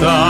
feita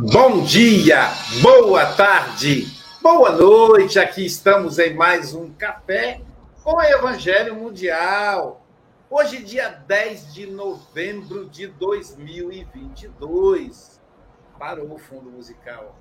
Bom dia, boa tarde, boa noite. Aqui estamos em mais um café com o Evangelho Mundial. Hoje, dia 10 de novembro de 2022. parou o fundo musical.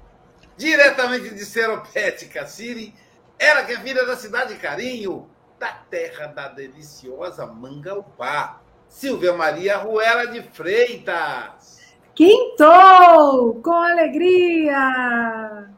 Diretamente de Seropética City, ela que é filha da cidade de Carinho, da terra da deliciosa Mangaupá, Silvia Maria Ruela de Freitas. Quintou! Com alegria!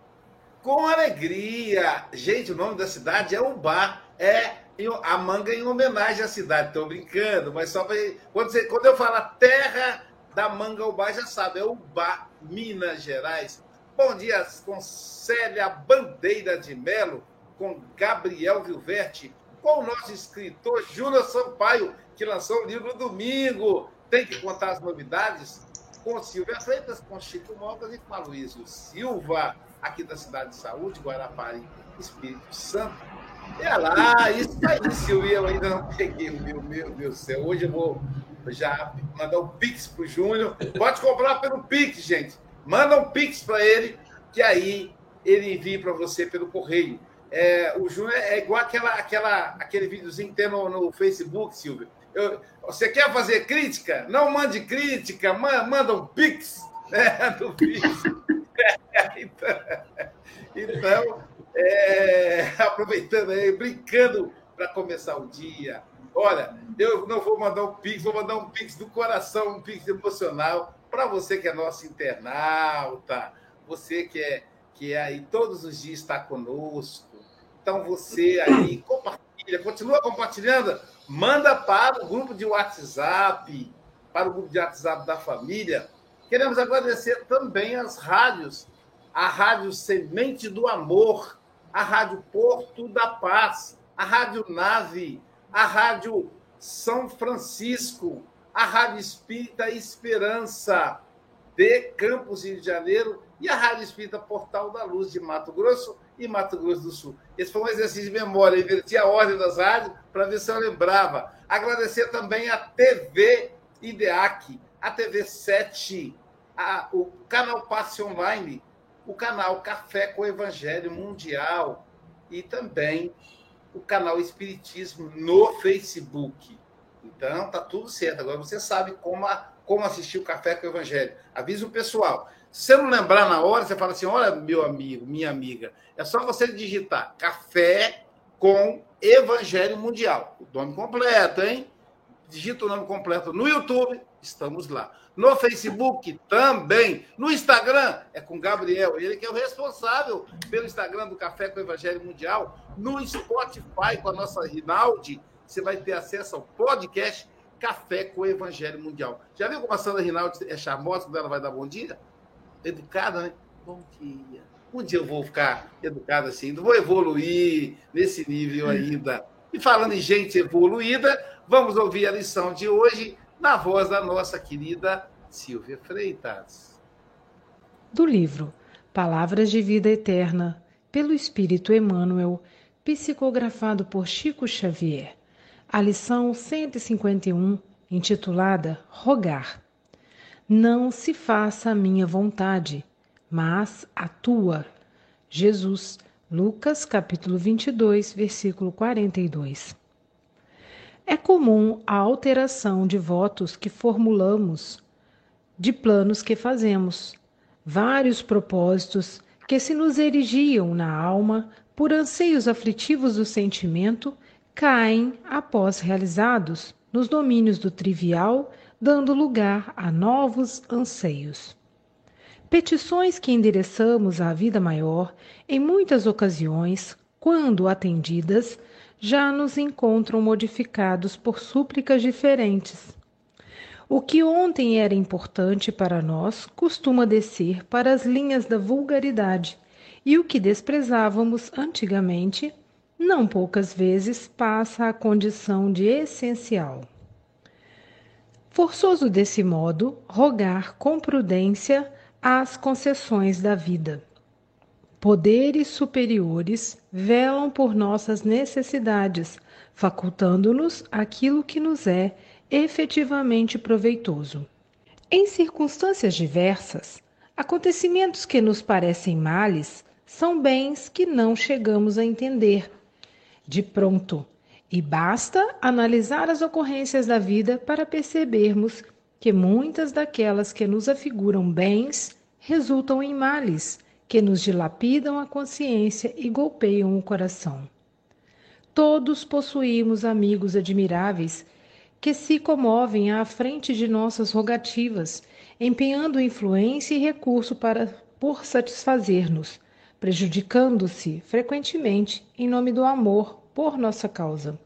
Com alegria! Gente, o nome da cidade é Ubá. É a manga em homenagem à cidade. Estou brincando, mas só para. Quando, quando eu falo terra da manga Ubá, já sabe, é Ubá, Minas Gerais. Bom dia com Célia Bandeira de Melo, com Gabriel Vilverte, com o nosso escritor Júnior Sampaio, que lançou o livro domingo. Tem que contar as novidades com Silvia Freitas, com Chico Mogas e com Aloysio Silva, aqui da cidade de Saúde, Guarapari, Espírito Santo. É lá, isso aí, Silvia, eu ainda não peguei o meu, meu Deus do céu. Hoje eu vou já mandar um Pix pro Júnior. Pode comprar pelo Pix, gente. Manda um Pix para ele, que aí ele envia para você pelo correio. É, o Júnior é igual aquela, aquela, aquele videozinho que tem no, no Facebook, Silvio. Eu, você quer fazer crítica? Não mande crítica, manda um pix né, do Pix. então, então é, aproveitando aí, brincando para começar o dia. Olha, eu não vou mandar um pix, vou mandar um pix do coração, um pix emocional para você que é nosso internauta, você que é que é aí todos os dias está conosco. Então você aí compartilha, continua compartilhando, manda para o grupo de WhatsApp, para o grupo de WhatsApp da família. Queremos agradecer também as rádios, a Rádio Semente do Amor, a Rádio Porto da Paz, a Rádio Nave, a Rádio São Francisco, a Rádio Espírita Esperança de Campos, Rio de Janeiro, e a Rádio Espírita Portal da Luz de Mato Grosso e Mato Grosso do Sul. Esse foi um exercício de memória, inverti a ordem das rádios para ver se eu lembrava. Agradecer também a TV IDEAC, a TV 7, a, o canal Passe Online, o canal Café com Evangelho Mundial e também o canal Espiritismo no Facebook. Então, tá tudo certo. Agora você sabe como, a, como assistir o Café com o Evangelho. Avisa o pessoal. Se você não lembrar na hora, você fala assim: olha, meu amigo, minha amiga, é só você digitar Café com Evangelho Mundial. O nome completo, hein? Digita o nome completo no YouTube, estamos lá. No Facebook também. No Instagram é com Gabriel, ele que é o responsável pelo Instagram do Café com Evangelho Mundial. No Spotify com a nossa Rinaldi, você vai ter acesso ao podcast Café com Evangelho Mundial. Já viu como a Sandra Rinaldi é charmosa quando ela vai dar bom dia? Educada, né? Bom dia. Um dia eu vou ficar educado assim, vou evoluir nesse nível ainda. E falando em gente evoluída, vamos ouvir a lição de hoje na voz da nossa querida Silvia Freitas. Do livro Palavras de Vida Eterna, pelo Espírito Emmanuel, psicografado por Chico Xavier a lição 151, intitulada Rogar. Não se faça a minha vontade, mas a tua. Jesus, Lucas capítulo 22, versículo 42. É comum a alteração de votos que formulamos, de planos que fazemos, vários propósitos que se nos erigiam na alma por anseios aflitivos do sentimento caem, após realizados, nos domínios do trivial, dando lugar a novos anseios. Petições que endereçamos à vida maior, em muitas ocasiões, quando atendidas, já nos encontram modificados por súplicas diferentes. O que ontem era importante para nós costuma descer para as linhas da vulgaridade, e o que desprezávamos antigamente não poucas vezes passa a condição de essencial. Forçoso desse modo, rogar com prudência as concessões da vida. Poderes superiores velam por nossas necessidades, facultando-nos aquilo que nos é efetivamente proveitoso. Em circunstâncias diversas, acontecimentos que nos parecem males são bens que não chegamos a entender de pronto, e basta analisar as ocorrências da vida para percebermos que muitas daquelas que nos afiguram bens resultam em males que nos dilapidam a consciência e golpeiam o coração. Todos possuímos amigos admiráveis que se comovem à frente de nossas rogativas, empenhando influência e recurso para por satisfazer-nos, prejudicando-se frequentemente em nome do amor por nossa causa.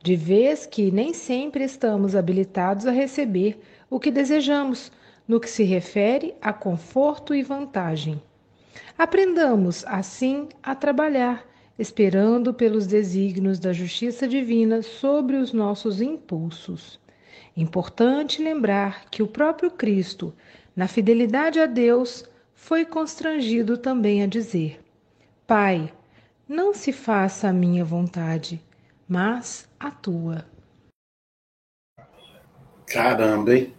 De vez que nem sempre estamos habilitados a receber o que desejamos, no que se refere a conforto e vantagem. Aprendamos, assim, a trabalhar, esperando pelos desígnios da justiça divina sobre os nossos impulsos. Importante lembrar que o próprio Cristo, na fidelidade a Deus, foi constrangido também a dizer: Pai, não se faça a minha vontade, mas a tua. Caramba, hein?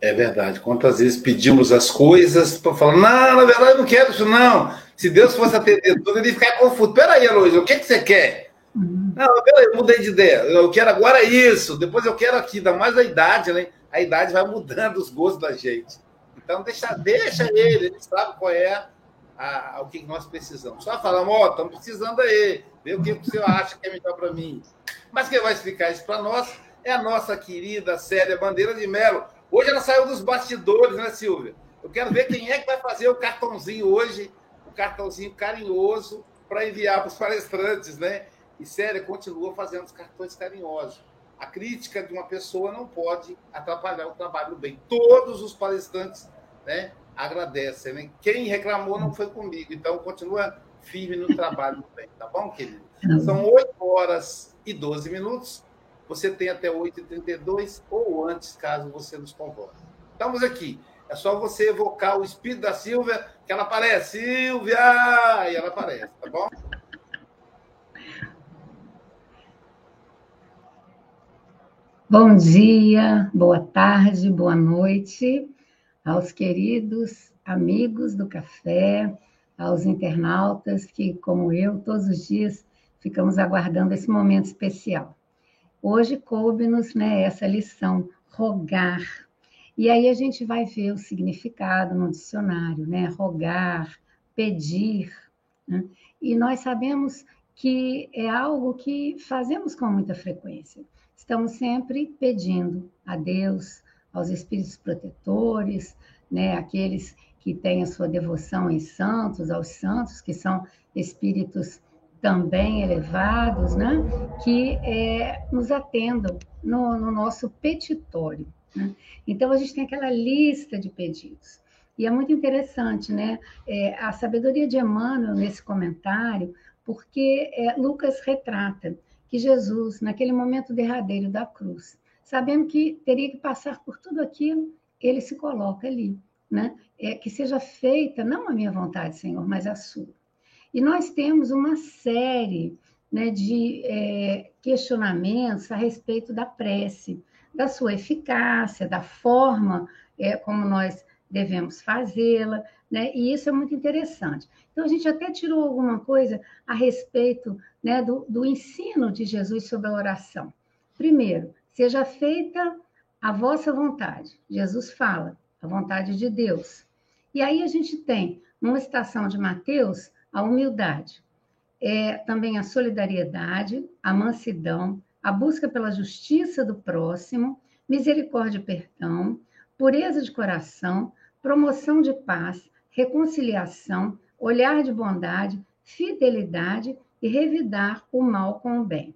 É verdade. Quantas vezes pedimos as coisas para falar, não, na verdade eu não quero isso, não. Se Deus fosse atender tudo, ele ia ficar confuso. Peraí, Aloysio, o que, que você quer? Uhum. Não, peraí, eu mudei de ideia. Eu quero agora isso, depois eu quero aqui, ainda mais a idade, né? A idade vai mudando os gostos da gente. Então, deixa, deixa ele, ele sabe qual é a, a, o que nós precisamos. Só falamos, ó, oh, estamos precisando aí, vê o que o senhor acha que é melhor para mim. Mas quem vai explicar isso para nós é a nossa querida Célia Bandeira de Melo. Hoje ela saiu dos bastidores, né, Silvia? Eu quero ver quem é que vai fazer o cartãozinho hoje, o cartãozinho carinhoso para enviar para os palestrantes, né? E Célia continua fazendo os cartões carinhosos. A crítica de uma pessoa não pode atrapalhar o trabalho bem. Todos os palestrantes né, agradecem. Né? Quem reclamou não foi comigo, então continua firme no trabalho bem, tá bom, querido? São 8 horas e 12 minutos. Você tem até 8h32 ou antes, caso você nos convoque. Estamos aqui. É só você evocar o espírito da Silvia, que ela aparece. Silvia! E ela aparece, tá bom? Bom dia, boa tarde, boa noite aos queridos amigos do café, aos internautas que, como eu, todos os dias ficamos aguardando esse momento especial. Hoje coube-nos né, essa lição, rogar. E aí a gente vai ver o significado no dicionário, né? Rogar, pedir. Né? E nós sabemos que é algo que fazemos com muita frequência. Estamos sempre pedindo a Deus, aos espíritos protetores, né? aqueles que têm a sua devoção em santos, aos santos, que são espíritos também elevados, né? que é, nos atendam no, no nosso petitório. Né? Então, a gente tem aquela lista de pedidos. E é muito interessante, né? É, a sabedoria de Emmanuel nesse comentário, porque é, Lucas retrata que Jesus, naquele momento derradeiro da cruz, sabendo que teria que passar por tudo aquilo, ele se coloca ali, né? É, que seja feita não a minha vontade, Senhor, mas a sua. E nós temos uma série né, de é, questionamentos a respeito da prece, da sua eficácia, da forma é, como nós devemos fazê-la, né? E isso é muito interessante. Então, a gente até tirou alguma coisa a respeito né, do, do ensino de Jesus sobre a oração. Primeiro, seja feita a vossa vontade. Jesus fala, a vontade de Deus. E aí a gente tem, numa citação de Mateus, a humildade, é também a solidariedade, a mansidão, a busca pela justiça do próximo, misericórdia e perdão, pureza de coração, promoção de paz, reconciliação, olhar de bondade, fidelidade e revidar o mal com o bem.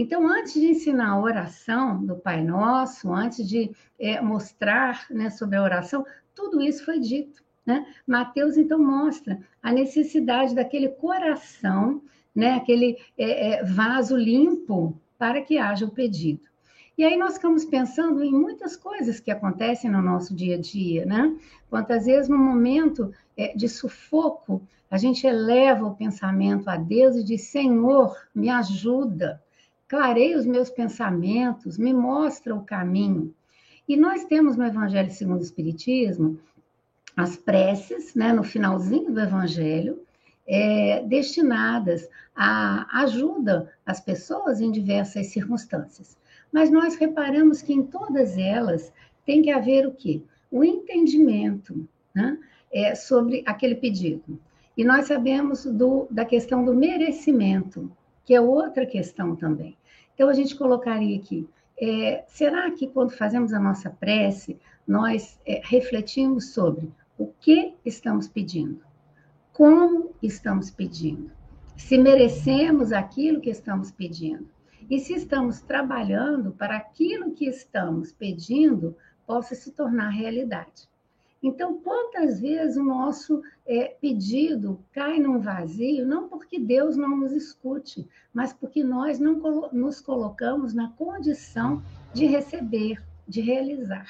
Então, antes de ensinar a oração do Pai Nosso, antes de é, mostrar né, sobre a oração, tudo isso foi dito. Né? Mateus, então, mostra a necessidade daquele coração, né, aquele é, é, vaso limpo para que haja o pedido. E aí nós ficamos pensando em muitas coisas que acontecem no nosso dia a dia, né? Quantas vezes no momento é, de sufoco a gente eleva o pensamento a Deus e diz: Senhor, me ajuda, clareia os meus pensamentos, me mostra o caminho. E nós temos no Evangelho segundo o Espiritismo as preces, né, no finalzinho do Evangelho, é, destinadas à ajuda às pessoas em diversas circunstâncias. Mas nós reparamos que em todas elas tem que haver o quê? O entendimento, né? é, sobre aquele pedido. E nós sabemos do, da questão do merecimento, que é outra questão também. Então, a gente colocaria aqui: é, será que quando fazemos a nossa prece, nós é, refletimos sobre o que estamos pedindo? Como estamos pedindo? Se merecemos aquilo que estamos pedindo? E se estamos trabalhando para aquilo que estamos pedindo possa se tornar realidade. Então, quantas vezes o nosso é, pedido cai num vazio, não porque Deus não nos escute, mas porque nós não nos colocamos na condição de receber, de realizar.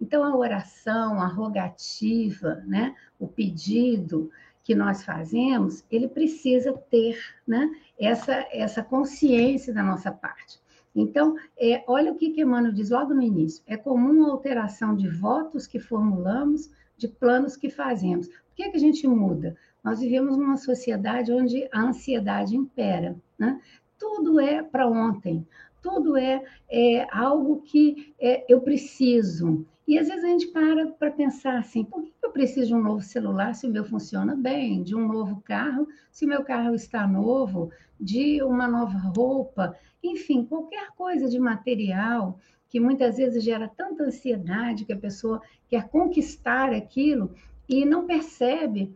Então, a oração, a rogativa, né, o pedido que nós fazemos, ele precisa ter né, essa, essa consciência da nossa parte. Então, é, olha o que, que Emmanuel diz logo no início: é comum a alteração de votos que formulamos, de planos que fazemos. Por que, que a gente muda? Nós vivemos numa sociedade onde a ansiedade impera. Né? Tudo é para ontem, tudo é, é algo que é, eu preciso. E às vezes a gente para para pensar assim: por que eu preciso de um novo celular se o meu funciona bem? De um novo carro se o meu carro está novo? De uma nova roupa? Enfim, qualquer coisa de material que muitas vezes gera tanta ansiedade que a pessoa quer conquistar aquilo e não percebe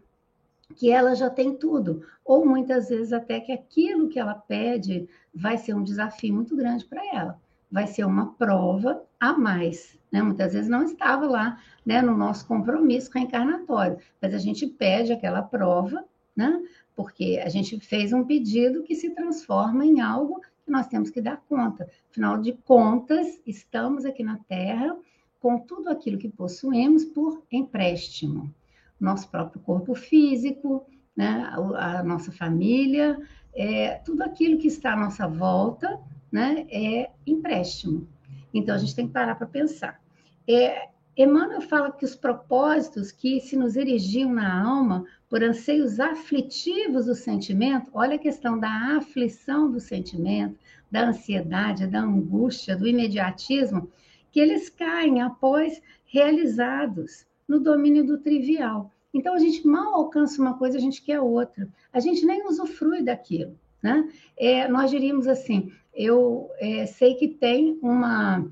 que ela já tem tudo, ou muitas vezes até que aquilo que ela pede vai ser um desafio muito grande para ela, vai ser uma prova a mais. Né? Muitas vezes não estava lá né, no nosso compromisso reencarnatório, mas a gente pede aquela prova, né? porque a gente fez um pedido que se transforma em algo que nós temos que dar conta. Afinal de contas, estamos aqui na Terra com tudo aquilo que possuímos por empréstimo. Nosso próprio corpo físico, né, a, a nossa família, é, tudo aquilo que está à nossa volta né, é empréstimo. Então, a gente tem que parar para pensar. É, Emmanuel fala que os propósitos que se nos erigiam na alma por anseios aflitivos do sentimento, olha a questão da aflição do sentimento, da ansiedade, da angústia, do imediatismo, que eles caem após realizados no domínio do trivial. Então a gente mal alcança uma coisa, a gente quer outra. A gente nem usufrui daquilo. Né? É, nós diríamos assim: eu é, sei que tem uma,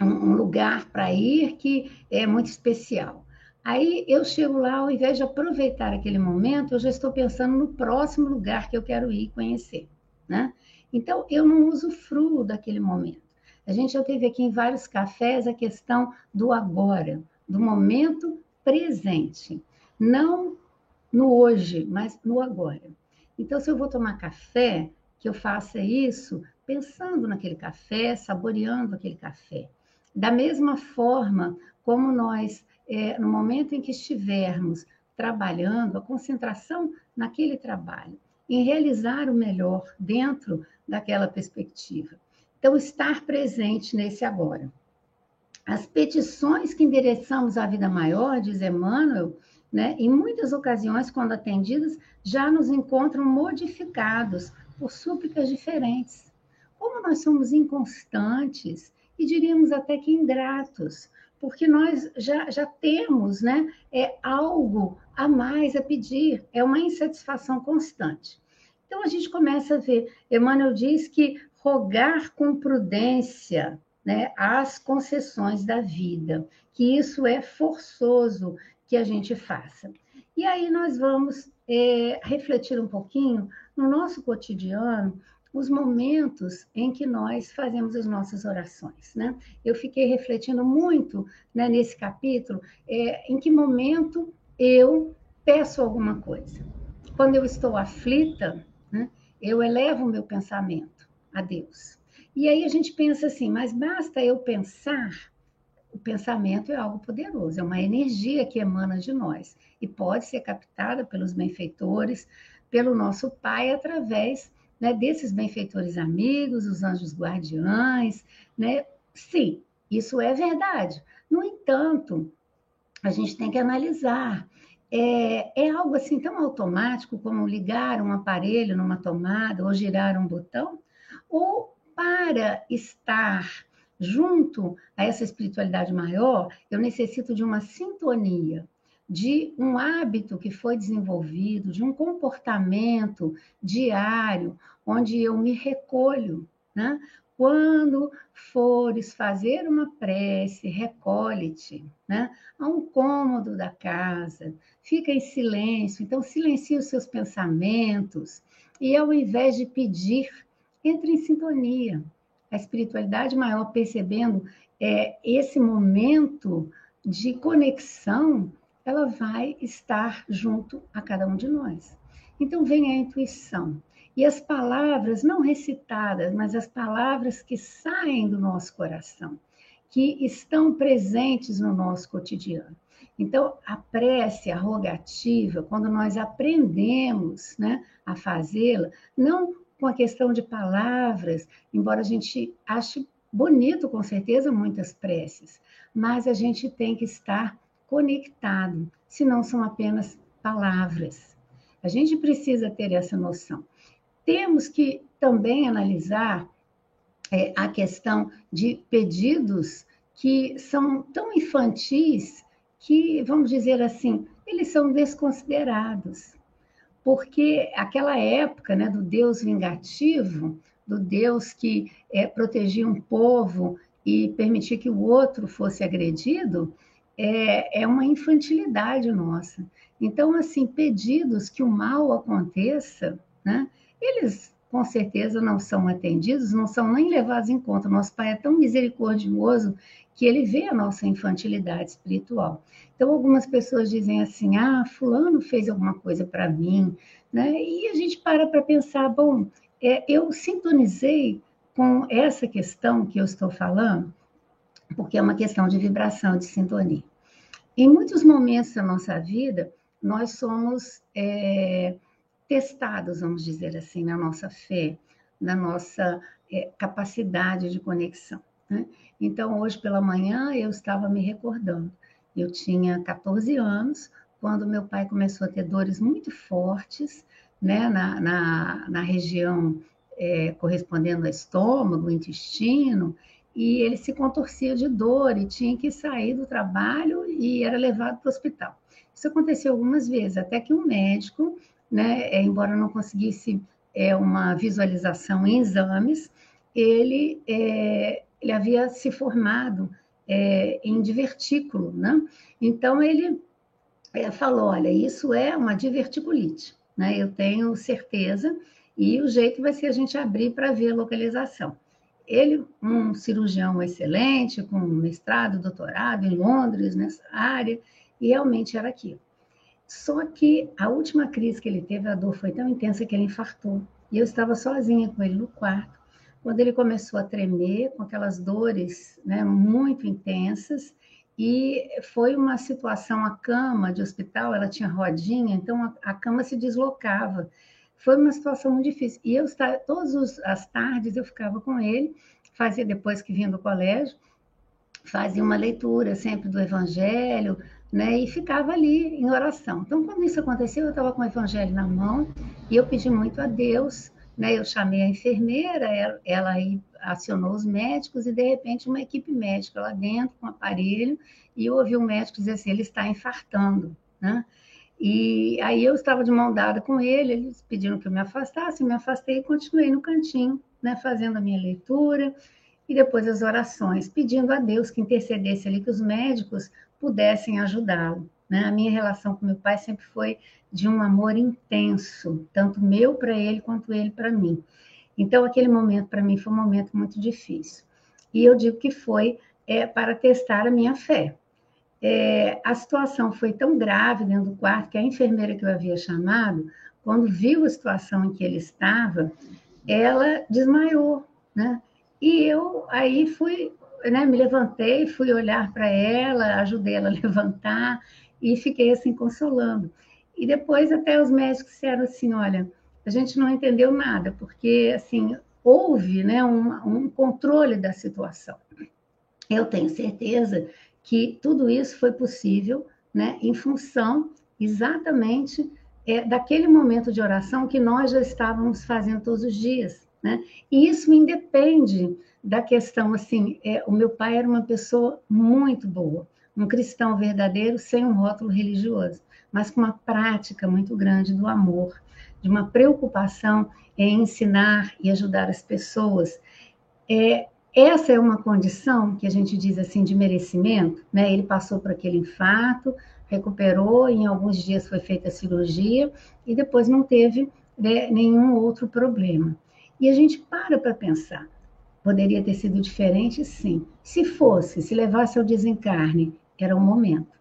um lugar para ir que é muito especial. Aí eu chego lá, ao invés de aproveitar aquele momento, eu já estou pensando no próximo lugar que eu quero ir conhecer, né? Então eu não usufruo daquele momento. A gente já teve aqui em vários cafés a questão do agora, do momento presente, não no hoje, mas no agora. Então, se eu vou tomar café, que eu faça isso pensando naquele café, saboreando aquele café. Da mesma forma como nós é, no momento em que estivermos trabalhando, a concentração naquele trabalho, em realizar o melhor dentro daquela perspectiva. Então, estar presente nesse agora. As petições que endereçamos à vida maior, diz Emmanuel, né, em muitas ocasiões, quando atendidas, já nos encontram modificados por súplicas diferentes. Como nós somos inconstantes e diríamos até que ingratos, porque nós já, já temos né, é, algo a mais a pedir, é uma insatisfação constante. Então a gente começa a ver, Emmanuel diz que rogar com prudência né, as concessões da vida, que isso é forçoso que a gente faça. E aí nós vamos é, refletir um pouquinho no nosso cotidiano os momentos em que nós fazemos as nossas orações, né? Eu fiquei refletindo muito né, nesse capítulo, é, em que momento eu peço alguma coisa. Quando eu estou aflita, né, eu elevo o meu pensamento a Deus. E aí a gente pensa assim, mas basta eu pensar? O pensamento é algo poderoso, é uma energia que emana de nós e pode ser captada pelos benfeitores, pelo nosso Pai através né, desses benfeitores amigos, os anjos guardiães, né? Sim, isso é verdade. No entanto, a gente tem que analisar. É, é algo assim tão automático como ligar um aparelho numa tomada ou girar um botão? Ou para estar junto a essa espiritualidade maior, eu necessito de uma sintonia. de um hábito que foi desenvolvido, de um comportamento diário, onde eu me recolho. Né? Quando fores fazer uma prece, recolhe-te né? a um cômodo da casa, fica em silêncio, então silencia os seus pensamentos e ao invés de pedir, entre em sintonia. A espiritualidade maior percebendo é, esse momento de conexão, ela vai estar junto a cada um de nós. Então vem a intuição. E as palavras não recitadas, mas as palavras que saem do nosso coração, que estão presentes no nosso cotidiano. Então, a prece, a rogativa, quando nós aprendemos né, a fazê-la, não com a questão de palavras, embora a gente ache bonito, com certeza, muitas preces, mas a gente tem que estar conectado, senão são apenas palavras. A gente precisa ter essa noção. Temos que também analisar é, a questão de pedidos que são tão infantis que, vamos dizer assim, eles são desconsiderados. Porque aquela época né, do Deus vingativo, do Deus que é, protegia um povo e permitia que o outro fosse agredido, é, é uma infantilidade nossa. Então, assim, pedidos que o mal aconteça, né, eles com certeza não são atendidos, não são nem levados em conta. Nosso Pai é tão misericordioso que ele vê a nossa infantilidade espiritual. Então, algumas pessoas dizem assim: ah, Fulano fez alguma coisa para mim, né? E a gente para para pensar: bom, é, eu sintonizei com essa questão que eu estou falando, porque é uma questão de vibração, de sintonia. Em muitos momentos da nossa vida, nós somos. É, testados, vamos dizer assim, na nossa fé, na nossa é, capacidade de conexão. Né? Então, hoje pela manhã, eu estava me recordando. Eu tinha 14 anos, quando meu pai começou a ter dores muito fortes, né, na, na, na região é, correspondendo ao estômago, intestino, e ele se contorcia de dor e tinha que sair do trabalho e era levado para o hospital. Isso aconteceu algumas vezes, até que um médico né, é, embora não conseguisse é, uma visualização em exames, ele, é, ele havia se formado é, em divertículo, né? Então ele é, falou, olha, isso é uma diverticulite, né? Eu tenho certeza e o jeito vai ser a gente abrir para ver a localização. Ele, um cirurgião excelente, com mestrado, doutorado em Londres nessa área, e realmente era aquilo. Só que a última crise que ele teve, a dor foi tão intensa que ele infartou. E eu estava sozinha com ele no quarto. Quando ele começou a tremer, com aquelas dores né, muito intensas, e foi uma situação, a cama de hospital, ela tinha rodinha, então a, a cama se deslocava. Foi uma situação muito difícil. E eu, todas as tardes, eu ficava com ele, fazia depois que vinha do colégio, fazia uma leitura sempre do Evangelho, né? E ficava ali em oração. Então, quando isso aconteceu, eu estava com o evangelho na mão e eu pedi muito a Deus, né? Eu chamei a enfermeira, ela, ela acionou os médicos e de repente uma equipe médica lá dentro com um aparelho e eu ouvi o médico dizer assim, ele está infartando, né? E aí eu estava de mão dada com ele, eles pediram que eu me afastasse, eu me afastei e continuei no cantinho, né, fazendo a minha leitura e depois as orações, pedindo a Deus que intercedesse ali, que os médicos pudessem ajudá-lo. Né? A minha relação com meu pai sempre foi de um amor intenso, tanto meu para ele quanto ele para mim. Então, aquele momento para mim foi um momento muito difícil. E eu digo que foi é, para testar a minha fé. É, a situação foi tão grave dentro do quarto que a enfermeira que eu havia chamado, quando viu a situação em que ele estava, ela desmaiou, né? E eu aí fui né, me levantei, fui olhar para ela, ajudei ela a levantar e fiquei assim consolando. E depois até os médicos disseram assim, olha, a gente não entendeu nada, porque assim houve né, um, um controle da situação. Eu tenho certeza que tudo isso foi possível né, em função exatamente é, daquele momento de oração que nós já estávamos fazendo todos os dias. Né? E isso independe da questão assim, é, o meu pai era uma pessoa muito boa, um cristão verdadeiro sem um rótulo religioso, mas com uma prática muito grande do amor, de uma preocupação em ensinar e ajudar as pessoas. É, essa é uma condição que a gente diz assim de merecimento, né? Ele passou por aquele infarto, recuperou, em alguns dias foi feita a cirurgia e depois não teve né, nenhum outro problema. E a gente para para pensar. Poderia ter sido diferente, sim. Se fosse, se levasse ao desencarne, era o momento.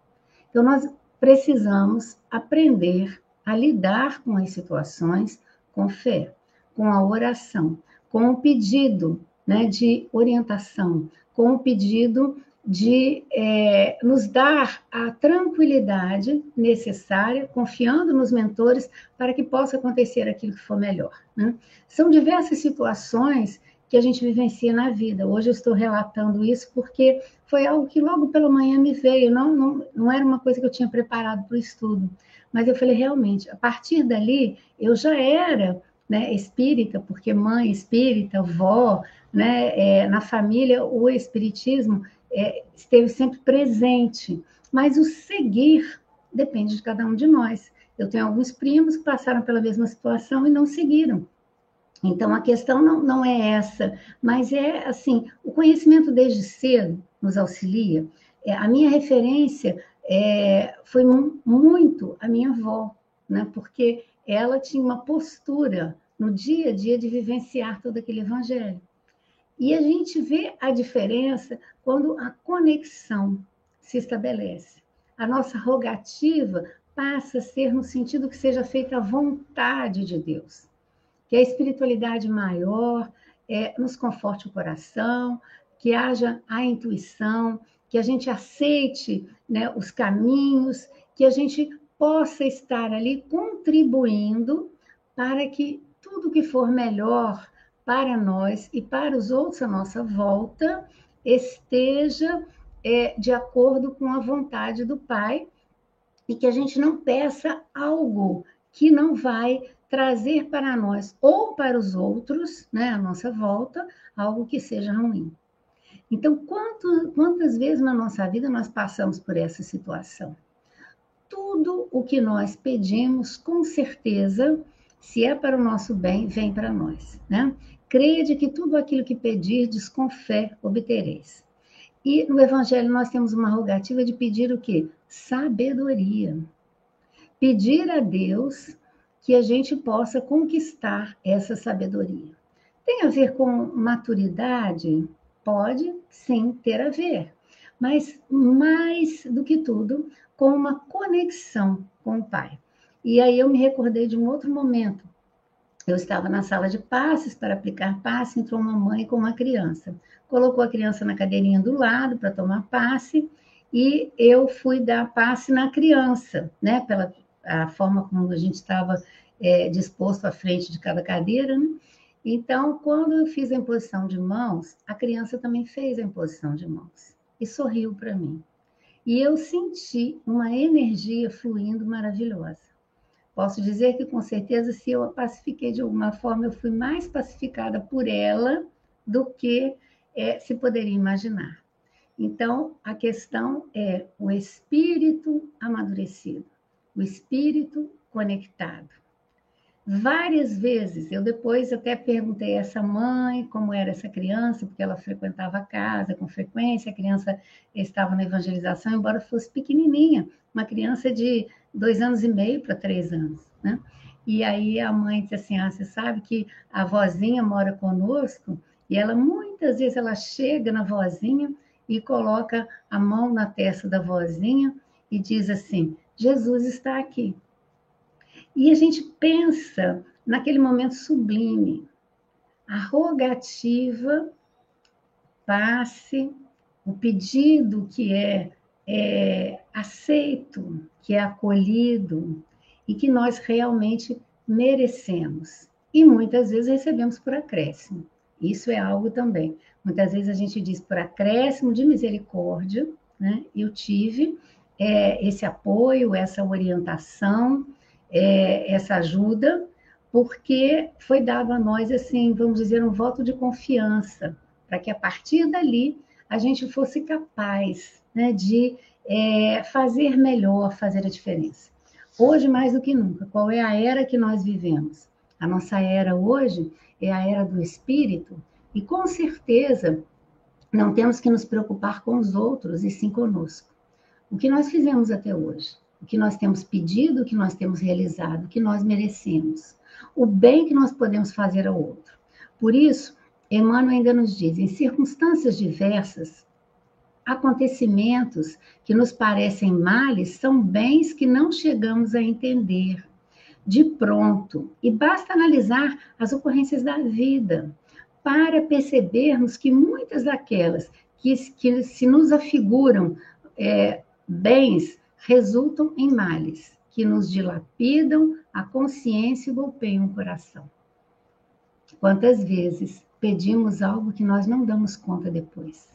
Então, nós precisamos aprender a lidar com as situações com fé, com a oração, com o pedido né, de orientação, com o pedido de é, nos dar a tranquilidade necessária, confiando nos mentores, para que possa acontecer aquilo que for melhor. Né? São diversas situações que a gente vivencia na vida. Hoje eu estou relatando isso porque foi algo que logo pela manhã me veio, não, não, não era uma coisa que eu tinha preparado para o estudo. Mas eu falei, realmente, a partir dali, eu já era né, espírita, porque mãe espírita, vó, né, é, na família, o espiritismo é, esteve sempre presente. Mas o seguir depende de cada um de nós. Eu tenho alguns primos que passaram pela mesma situação e não seguiram. Então, a questão não, não é essa, mas é assim: o conhecimento desde cedo nos auxilia. É, a minha referência é, foi muito a minha avó, né? porque ela tinha uma postura no dia a dia de vivenciar todo aquele evangelho. E a gente vê a diferença quando a conexão se estabelece. A nossa rogativa passa a ser no sentido que seja feita a vontade de Deus que a espiritualidade maior é, nos conforte o coração, que haja a intuição, que a gente aceite né, os caminhos, que a gente possa estar ali contribuindo para que tudo que for melhor para nós e para os outros à nossa volta esteja é, de acordo com a vontade do Pai e que a gente não peça algo que não vai trazer para nós ou para os outros, né, à nossa volta, algo que seja ruim. Então, quanto, quantas vezes na nossa vida nós passamos por essa situação? Tudo o que nós pedimos, com certeza, se é para o nosso bem, vem para nós, né? Creia de que tudo aquilo que pedirdes com fé obtereis. E no Evangelho nós temos uma rogativa de pedir o quê? Sabedoria. Pedir a Deus que a gente possa conquistar essa sabedoria. Tem a ver com maturidade? Pode sim ter a ver, mas mais do que tudo, com uma conexão com o Pai. E aí eu me recordei de um outro momento. Eu estava na sala de passes para aplicar passe, entrou uma mãe com uma criança. Colocou a criança na cadeirinha do lado para tomar passe e eu fui dar passe na criança, né? Pela a forma como a gente estava é, disposto à frente de cada cadeira, né? Então, quando eu fiz a imposição de mãos, a criança também fez a imposição de mãos e sorriu para mim. E eu senti uma energia fluindo maravilhosa. Posso dizer que, com certeza, se eu a pacifiquei de alguma forma, eu fui mais pacificada por ela do que é, se poderia imaginar. Então, a questão é o espírito amadurecido o espírito conectado. Várias vezes, eu depois até perguntei a essa mãe como era essa criança, porque ela frequentava a casa com frequência, a criança estava na evangelização, embora fosse pequenininha, uma criança de dois anos e meio para três anos, né? E aí a mãe disse assim, ah, você sabe que a vozinha mora conosco, e ela muitas vezes ela chega na vozinha e coloca a mão na testa da vozinha e diz assim, Jesus está aqui. E a gente pensa naquele momento sublime, a rogativa, passe, o pedido que é, é aceito, que é acolhido e que nós realmente merecemos. E muitas vezes recebemos por acréscimo. Isso é algo também. Muitas vezes a gente diz por acréscimo de misericórdia, né? Eu tive, é, esse apoio, essa orientação, é, essa ajuda, porque foi dado a nós, assim, vamos dizer, um voto de confiança, para que a partir dali a gente fosse capaz né, de é, fazer melhor, fazer a diferença. Hoje, mais do que nunca, qual é a era que nós vivemos? A nossa era hoje é a era do espírito, e com certeza não temos que nos preocupar com os outros e sim conosco. O que nós fizemos até hoje, o que nós temos pedido, o que nós temos realizado, o que nós merecemos, o bem que nós podemos fazer ao outro. Por isso, Emmanuel ainda nos diz: em circunstâncias diversas, acontecimentos que nos parecem males são bens que não chegamos a entender de pronto. E basta analisar as ocorrências da vida para percebermos que muitas daquelas que, que se nos afiguram é, bens resultam em males, que nos dilapidam a consciência e golpeiam o coração. Quantas vezes pedimos algo que nós não damos conta depois?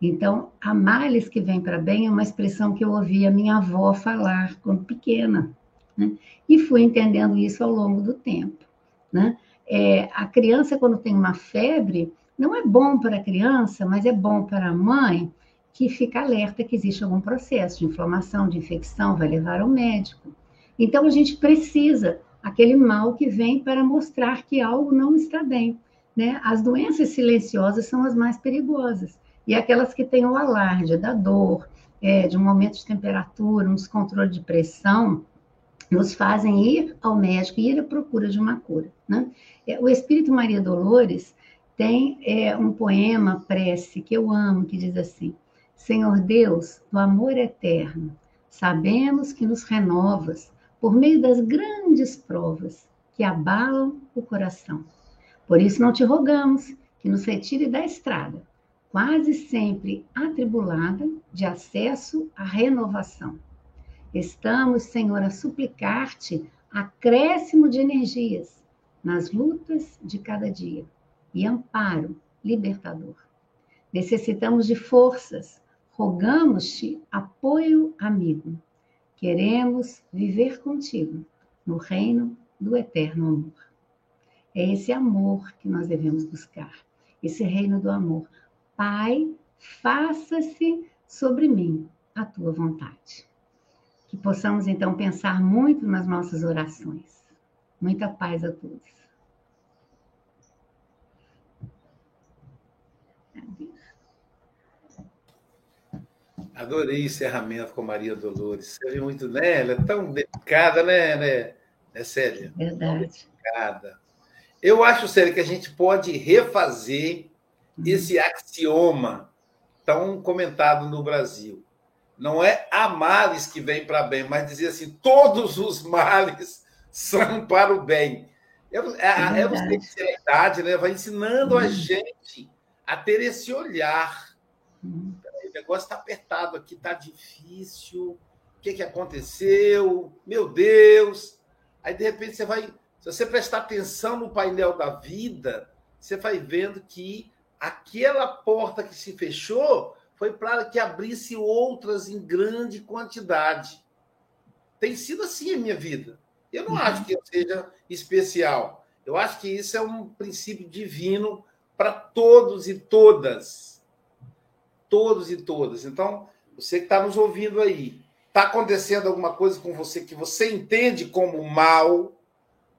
Então, a males que vem para bem é uma expressão que eu ouvi a minha avó falar quando pequena, né? e fui entendendo isso ao longo do tempo. Né? É, a criança, quando tem uma febre, não é bom para a criança, mas é bom para a mãe que fica alerta que existe algum processo de inflamação, de infecção, vai levar ao médico. Então, a gente precisa aquele mal que vem para mostrar que algo não está bem. Né? As doenças silenciosas são as mais perigosas e aquelas que têm o alarde da dor, é, de um aumento de temperatura, um descontrole de pressão, nos fazem ir ao médico e ir à procura de uma cura. Né? É, o Espírito Maria Dolores tem é, um poema, prece, que eu amo, que diz assim: Senhor Deus, do amor eterno, sabemos que nos renovas por meio das grandes provas que abalam o coração. Por isso não te rogamos que nos retire da estrada, quase sempre atribulada de acesso à renovação. Estamos, Senhor, a suplicar-te acréscimo de energias nas lutas de cada dia e amparo libertador. Necessitamos de forças, rogamos-te apoio amigo. Queremos viver contigo no reino do eterno amor. É esse amor que nós devemos buscar, esse reino do amor, Pai, faça-se sobre mim a tua vontade. Que possamos então pensar muito nas nossas orações. Muita paz a todos. Adorei o encerramento com Maria Dolores. Você viu muito, né? Ela é tão delicada, né, né, né Célia? Verdade. Eu acho, Célia, que a gente pode refazer esse axioma tão comentado no Brasil. Não é há males que vem para bem, mas dizer assim, todos os males são para o bem. Eu, a, é a idade né, vai ensinando a uhum. gente a ter esse olhar. Uhum. Negócio está apertado aqui, está difícil. O que, que aconteceu? Meu Deus! Aí, de repente, você vai. Se você prestar atenção no painel da vida, você vai vendo que aquela porta que se fechou foi para que abrisse outras em grande quantidade. Tem sido assim a minha vida. Eu não uhum. acho que eu seja especial. Eu acho que isso é um princípio divino para todos e todas. Todos e todas. Então, você que está nos ouvindo aí, está acontecendo alguma coisa com você que você entende como mal,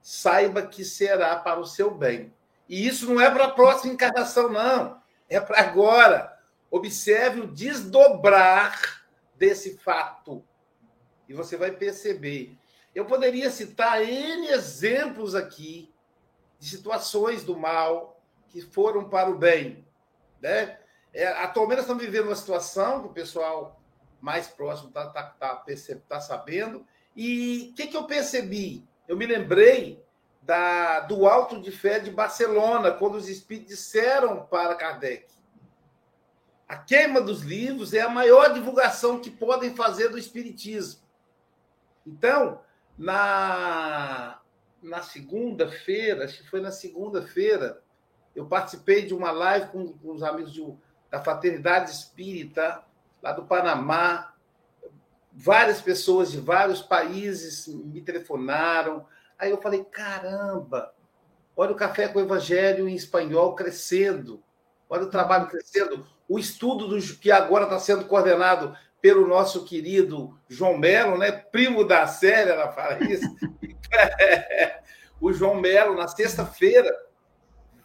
saiba que será para o seu bem. E isso não é para a próxima encarnação, não. É para agora. Observe o desdobrar desse fato. E você vai perceber. Eu poderia citar N exemplos aqui de situações do mal que foram para o bem. Né? É, atualmente estamos vivendo uma situação que o pessoal mais próximo está tá, tá, tá, sabendo. E o que, que eu percebi? Eu me lembrei da, do Alto de Fé de Barcelona, quando os espíritos disseram para Kardec: a queima dos livros é a maior divulgação que podem fazer do espiritismo. Então, na, na segunda-feira, acho que foi na segunda-feira, eu participei de uma live com, com os amigos de, da Fraternidade Espírita, lá do Panamá. Várias pessoas de vários países me telefonaram, Aí eu falei: caramba, olha o café com o evangelho em espanhol crescendo, olha o trabalho crescendo, o estudo do, que agora está sendo coordenado pelo nosso querido João Melo, né? Primo da Célia, ela fala isso. o João Melo, na sexta-feira,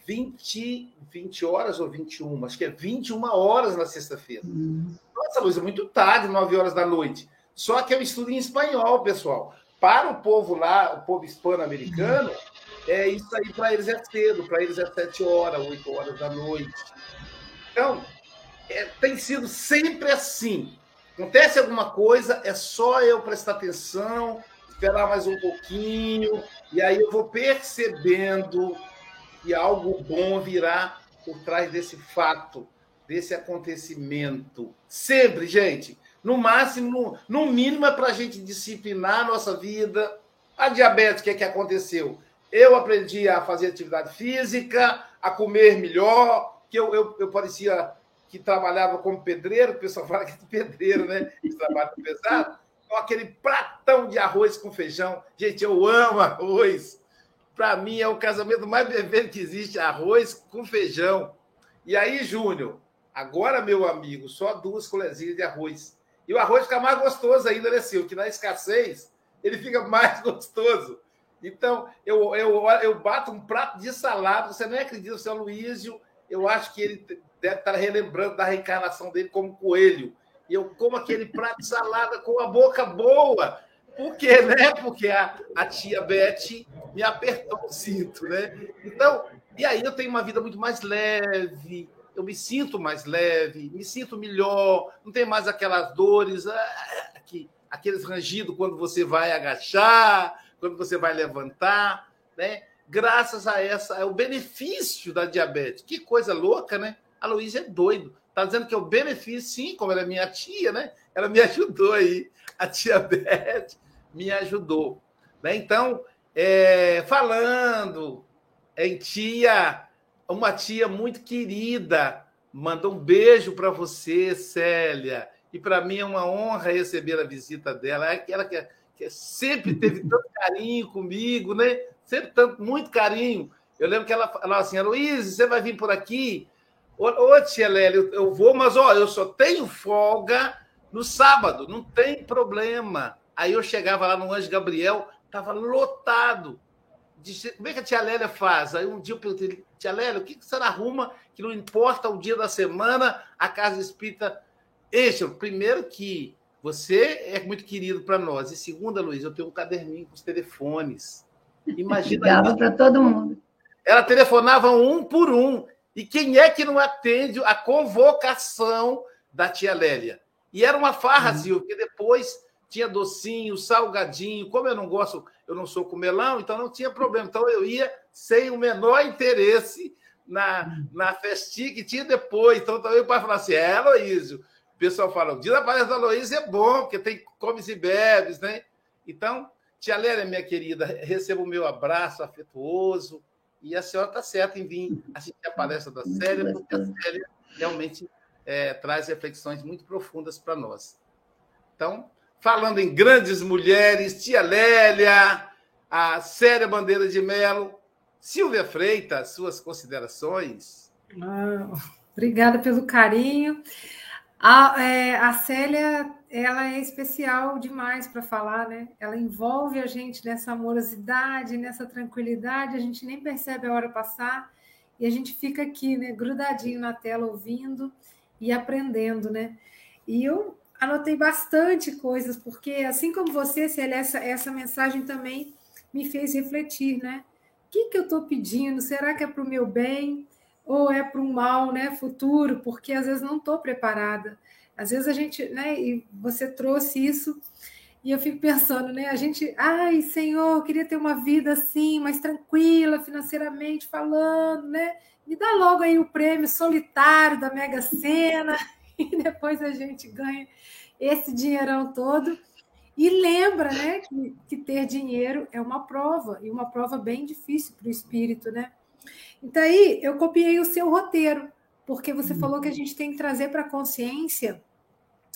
20, 20 horas ou 21, acho que é 21 horas na sexta-feira. Hum. Nossa, Luiz, é muito tarde, 9 horas da noite. Só que eu estudo em espanhol, pessoal. Para o povo lá, o povo hispano-americano, é isso aí para eles é cedo, para eles é 7 horas, 8 horas da noite. Então, é, tem sido sempre assim. Acontece alguma coisa, é só eu prestar atenção, esperar mais um pouquinho, e aí eu vou percebendo que algo bom virá por trás desse fato, desse acontecimento. Sempre, gente. No máximo, no, mínimo, é para a gente disciplinar a nossa vida. A diabetes, o que, é que aconteceu? Eu aprendi a fazer atividade física, a comer melhor, que eu, eu, eu parecia que trabalhava como pedreiro, o pessoal fala que é pedreiro, né? Que trabalha pesado. Com aquele pratão de arroz com feijão. Gente, eu amo arroz. Para mim é o casamento mais perfeito que existe, arroz com feijão. E aí, Júnior, agora, meu amigo, só duas colherzinhas de arroz. E o arroz fica mais gostoso ainda, né, Silvio? Que na escassez ele fica mais gostoso. Então, eu, eu, eu bato um prato de salada, você não acredita, o seu Luísio, eu acho que ele deve estar relembrando da reencarnação dele como coelho. E eu como aquele prato de salada com a boca boa. Por quê, né? Porque a, a tia Beth me apertou o cinto, né? Então, e aí eu tenho uma vida muito mais leve, eu me sinto mais leve, me sinto melhor, não tem mais aquelas dores, ah, que, aqueles rangidos quando você vai agachar, quando você vai levantar, né? Graças a essa, é o benefício da diabetes. Que coisa louca, né? A Luísa é doido. Tá dizendo que é o benefício, sim, como ela é minha tia, né? Ela me ajudou aí. A tia Beth me ajudou. Né? Então, é, falando em tia, uma tia muito querida, mandou um beijo para você, Célia. E para mim é uma honra receber a visita dela. É aquela que, que sempre teve tanto carinho comigo, né? Sempre tanto, muito carinho. Eu lembro que ela falou assim: Luiz, você vai vir por aqui? Ô, ô tia Lélia, eu, eu vou, mas ó, eu só tenho folga no sábado, não tem problema. Aí eu chegava lá no Anjo Gabriel, estava lotado. Como é que a tia Lélia faz? Aí um dia eu perguntei, tia Lélia, o que, que você arruma que não importa o dia da semana, a Casa Espírita enche? Primeiro que você é muito querido para nós. E segunda, Luiz, eu tenho um caderninho com os telefones. Imagina. Ligava para todo mundo. Ela telefonava um por um. E quem é que não atende a convocação da tia Lélia? E era uma farra, uhum. Silvio, porque depois tinha docinho, salgadinho. Como eu não gosto, eu não sou comelão, então não tinha problema. Então eu ia sem o menor interesse na, na festinha que tinha depois. Então também o pai falava assim: é, Aloísio. O pessoal fala: o dia da palestra da Aloísio é bom, porque tem comes e bebes, né? Então, tia Lélia, minha querida, receba o meu abraço afetuoso. E a senhora está certa em vir assistir a palestra da Célia, porque a Célia realmente é, traz reflexões muito profundas para nós. Então, falando em grandes mulheres, tia Lélia, a Célia Bandeira de Melo, Silvia Freitas, suas considerações. Ah, obrigada pelo carinho. A, é, a Célia, ela é especial demais para falar, né? Ela envolve a gente nessa amorosidade, nessa tranquilidade, a gente nem percebe a hora passar e a gente fica aqui, né, grudadinho na tela ouvindo e aprendendo, né? E eu anotei bastante coisas, porque assim como você, Célia, essa, essa mensagem também me fez refletir, né? O que, que eu estou pedindo? Será que é para o meu bem? ou é para mal né, futuro, porque às vezes não estou preparada. Às vezes a gente, né, e você trouxe isso, e eu fico pensando, né, a gente, ai, Senhor, eu queria ter uma vida assim, mais tranquila, financeiramente falando, né? Me dá logo aí o prêmio solitário da Mega Sena, e depois a gente ganha esse dinheirão todo. E lembra, né, que, que ter dinheiro é uma prova, e uma prova bem difícil para o espírito, né? Então, aí eu copiei o seu roteiro, porque você falou que a gente tem que trazer para a consciência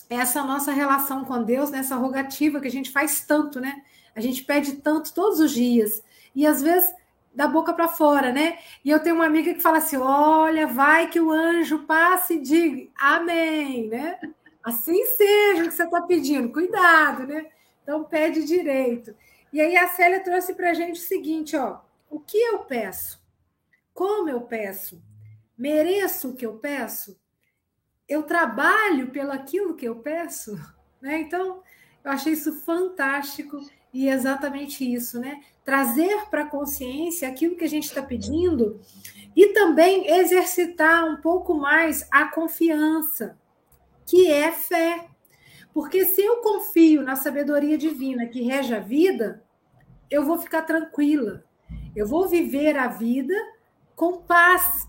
essa nossa relação com Deus, nessa rogativa que a gente faz tanto, né? A gente pede tanto todos os dias. E às vezes da boca para fora, né? E eu tenho uma amiga que fala assim: olha, vai que o anjo passe e diga amém, né? Assim seja o que você está pedindo, cuidado, né? Então pede direito. E aí a Célia trouxe para a gente o seguinte: ó, o que eu peço? Como eu peço? Mereço o que eu peço? Eu trabalho pelo aquilo que eu peço? Né? Então, eu achei isso fantástico e exatamente isso, né? Trazer para a consciência aquilo que a gente está pedindo e também exercitar um pouco mais a confiança, que é fé. Porque se eu confio na sabedoria divina que rege a vida, eu vou ficar tranquila. Eu vou viver a vida com paz,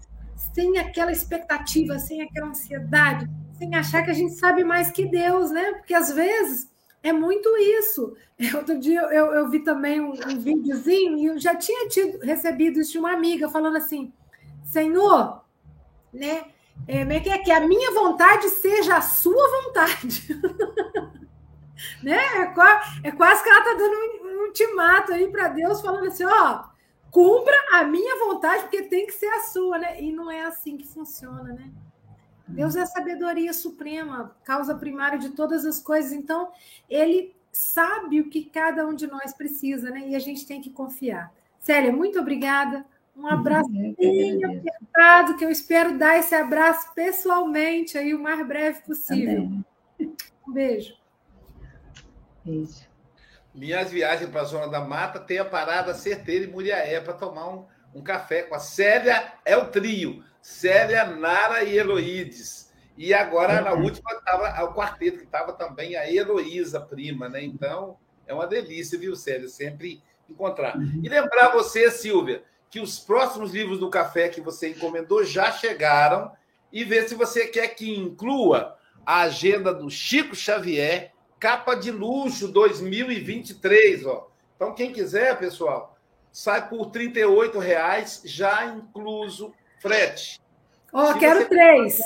sem aquela expectativa, sem aquela ansiedade, sem achar que a gente sabe mais que Deus, né? Porque às vezes é muito isso. Outro dia eu, eu vi também um, um videozinho e eu já tinha tido, recebido isso de uma amiga falando assim: Senhor, né? É, é que, é que a minha vontade seja a sua vontade. né? É, quase, é quase que ela está dando um, um ultimato aí para Deus, falando assim: ó, cumpra a minha vontade, porque tem que ser a sua, né? E não é assim que funciona, né? Deus é a sabedoria suprema, causa primária de todas as coisas. Então, ele sabe o que cada um de nós precisa, né? E a gente tem que confiar. Célia, muito obrigada. Um abraço bem apertado, que eu espero dar esse abraço pessoalmente aí o mais breve possível. Também. Um beijo. Beijo. Minhas viagens para a Zona da Mata tem a parada certeira em Muriaé para tomar um, um café com a Célia, é o trio. Célia, Nara e Heloídes. E agora, na última, estava o quarteto, que estava também a Heloísa, prima, né? Então, é uma delícia, viu, Célia? Sempre encontrar. Uhum. E lembrar você, Silvia, que os próximos livros do café que você encomendou já chegaram e ver se você quer que inclua a agenda do Chico Xavier, capa de luxo 2023, ó. Então quem quiser, pessoal, sai por R$ reais já incluso frete. Ó, oh, quero três.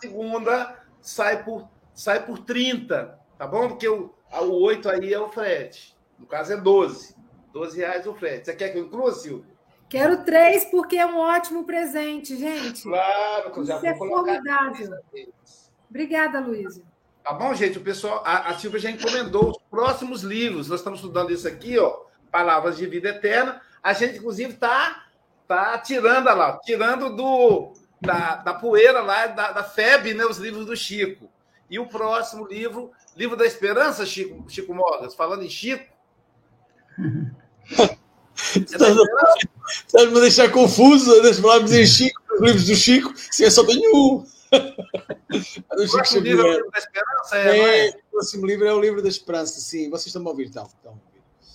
Segunda sai por sai por 30, tá bom? Porque o, o 8 aí é o frete. No caso é 12. 12 reais o frete. Você quer que eu inclua, Silvio? Quero três porque é um ótimo presente, gente. Claro, que eu já Isso vou é formidável. Obrigada, Luísa. Tá bom, gente? O pessoal, a, a Silvia já encomendou os próximos livros. Nós estamos estudando isso aqui, ó, Palavras de Vida Eterna. A gente, inclusive, está tá tirando lá, tirando do, da, da poeira lá, da, da FEB, né, os livros do Chico. E o próximo livro, Livro da Esperança, Chico, Chico Mogas, falando em Chico. Estás-me a deixar confuso, deixa falarmos em Chico, os livros do Chico, se é só tenho um. o próximo livro é o livro da Esperança, é, é, é? O próximo livro é o livro da Esperança, sim. Vocês estão a ouvir, então. Então,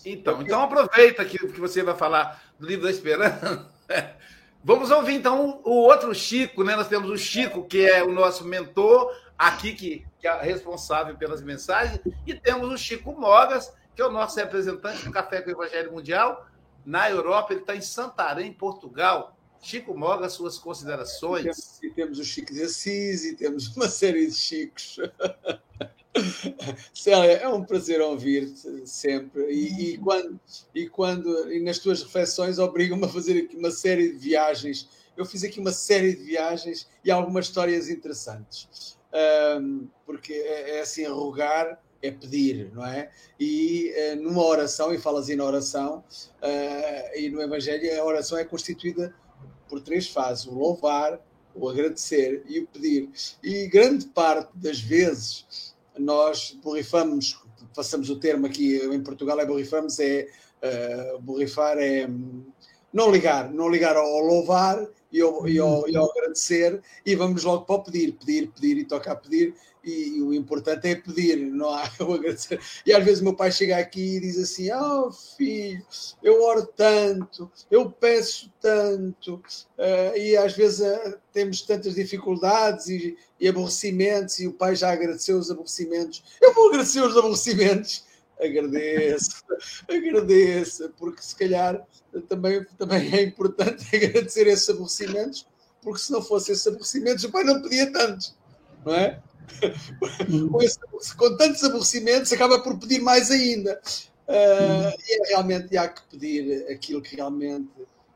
então, então aproveita que, que você vai falar do livro da Esperança. Vamos ouvir, então, o outro Chico, né? Nós temos o Chico, que é o nosso mentor aqui, que, que é responsável pelas mensagens, e temos o Chico Mogas, que é o nosso representante do Café com o Evangelho Mundial, na Europa, ele está em Santarém, Portugal. Chico Moga, suas considerações. E temos o Chico de Assis e temos uma série de Chicos. Célia, é um prazer ouvir sempre e, e, quando, e quando e nas tuas reflexões obrigam-me a fazer aqui uma série de viagens. Eu fiz aqui uma série de viagens e algumas histórias interessantes. Um, porque é, é assim, rogar é pedir, não é? E uh, numa oração, e falas na oração, uh, e no Evangelho, a oração é constituída por três fases: o louvar, o agradecer e o pedir. E grande parte das vezes nós borrifamos, passamos o termo aqui em Portugal, é borrifamos, é uh, borrifar é não ligar, não ligar ao louvar e ao, e, ao, e ao, agradecer e vamos logo para o pedir, pedir, pedir e tocar a pedir e, e, o importante é pedir, não há o agradecer. E às vezes o meu pai chega aqui e diz assim: Oh filho, eu oro tanto, eu peço tanto, uh, e às vezes uh, temos tantas dificuldades e, e, aborrecimentos, e o pai já agradeceu os aborrecimentos. Eu vou agradecer os aborrecimentos. Agradeço, agradeço, porque se calhar também, também é importante agradecer esses aborrecimentos, porque se não fossem esses aborrecimentos, o pai não pedia tanto, não é? com, esse, com, tantos aborrecimentos, acaba por pedir mais ainda. Uh, e é realmente há que pedir aquilo que realmente.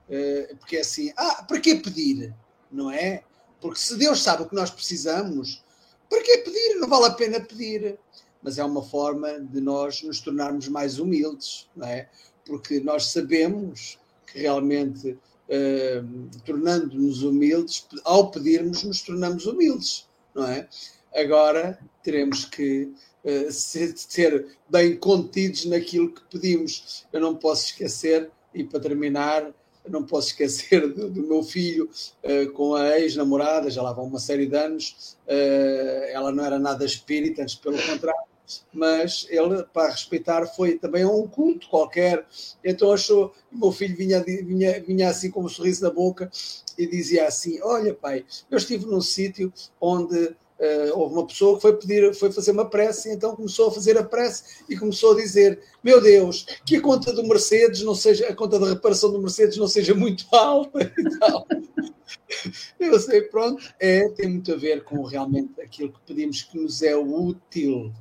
Uh, porque é assim, ah, para que pedir? Não é? Porque se Deus sabe o que nós precisamos, Para que pedir? Não vale a pena pedir. Mas é uma forma de nós nos tornarmos mais humildes, não é? Porque nós sabemos que realmente, uh, tornando-nos humildes, ao pedirmos, nos tornamos humildes, não é? Agora teremos que uh, ser, bem contidos naquilo que pedimos. Eu não posso esquecer, e para terminar, não posso esquecer do, do meu filho uh, com a ex-namorada, já lá vão uma série de anos. Uh, ela não era nada espírita, antes pelo contrário, mas ele, para respeitar, foi também um culto qualquer. Então achou, o meu filho vinha, vinha, vinha assim com um sorriso na boca e dizia assim: Olha, pai, eu estive num sítio onde Uh, houve uma pessoa que foi pedir, foi fazer uma prece, então começou a fazer a prece e começou a dizer: Meu Deus, que a conta do Mercedes não seja, a conta da reparação do Mercedes não seja muito alta e tal. Eu sei, pronto, é, tem muito a ver com realmente aquilo que pedimos que nos é útil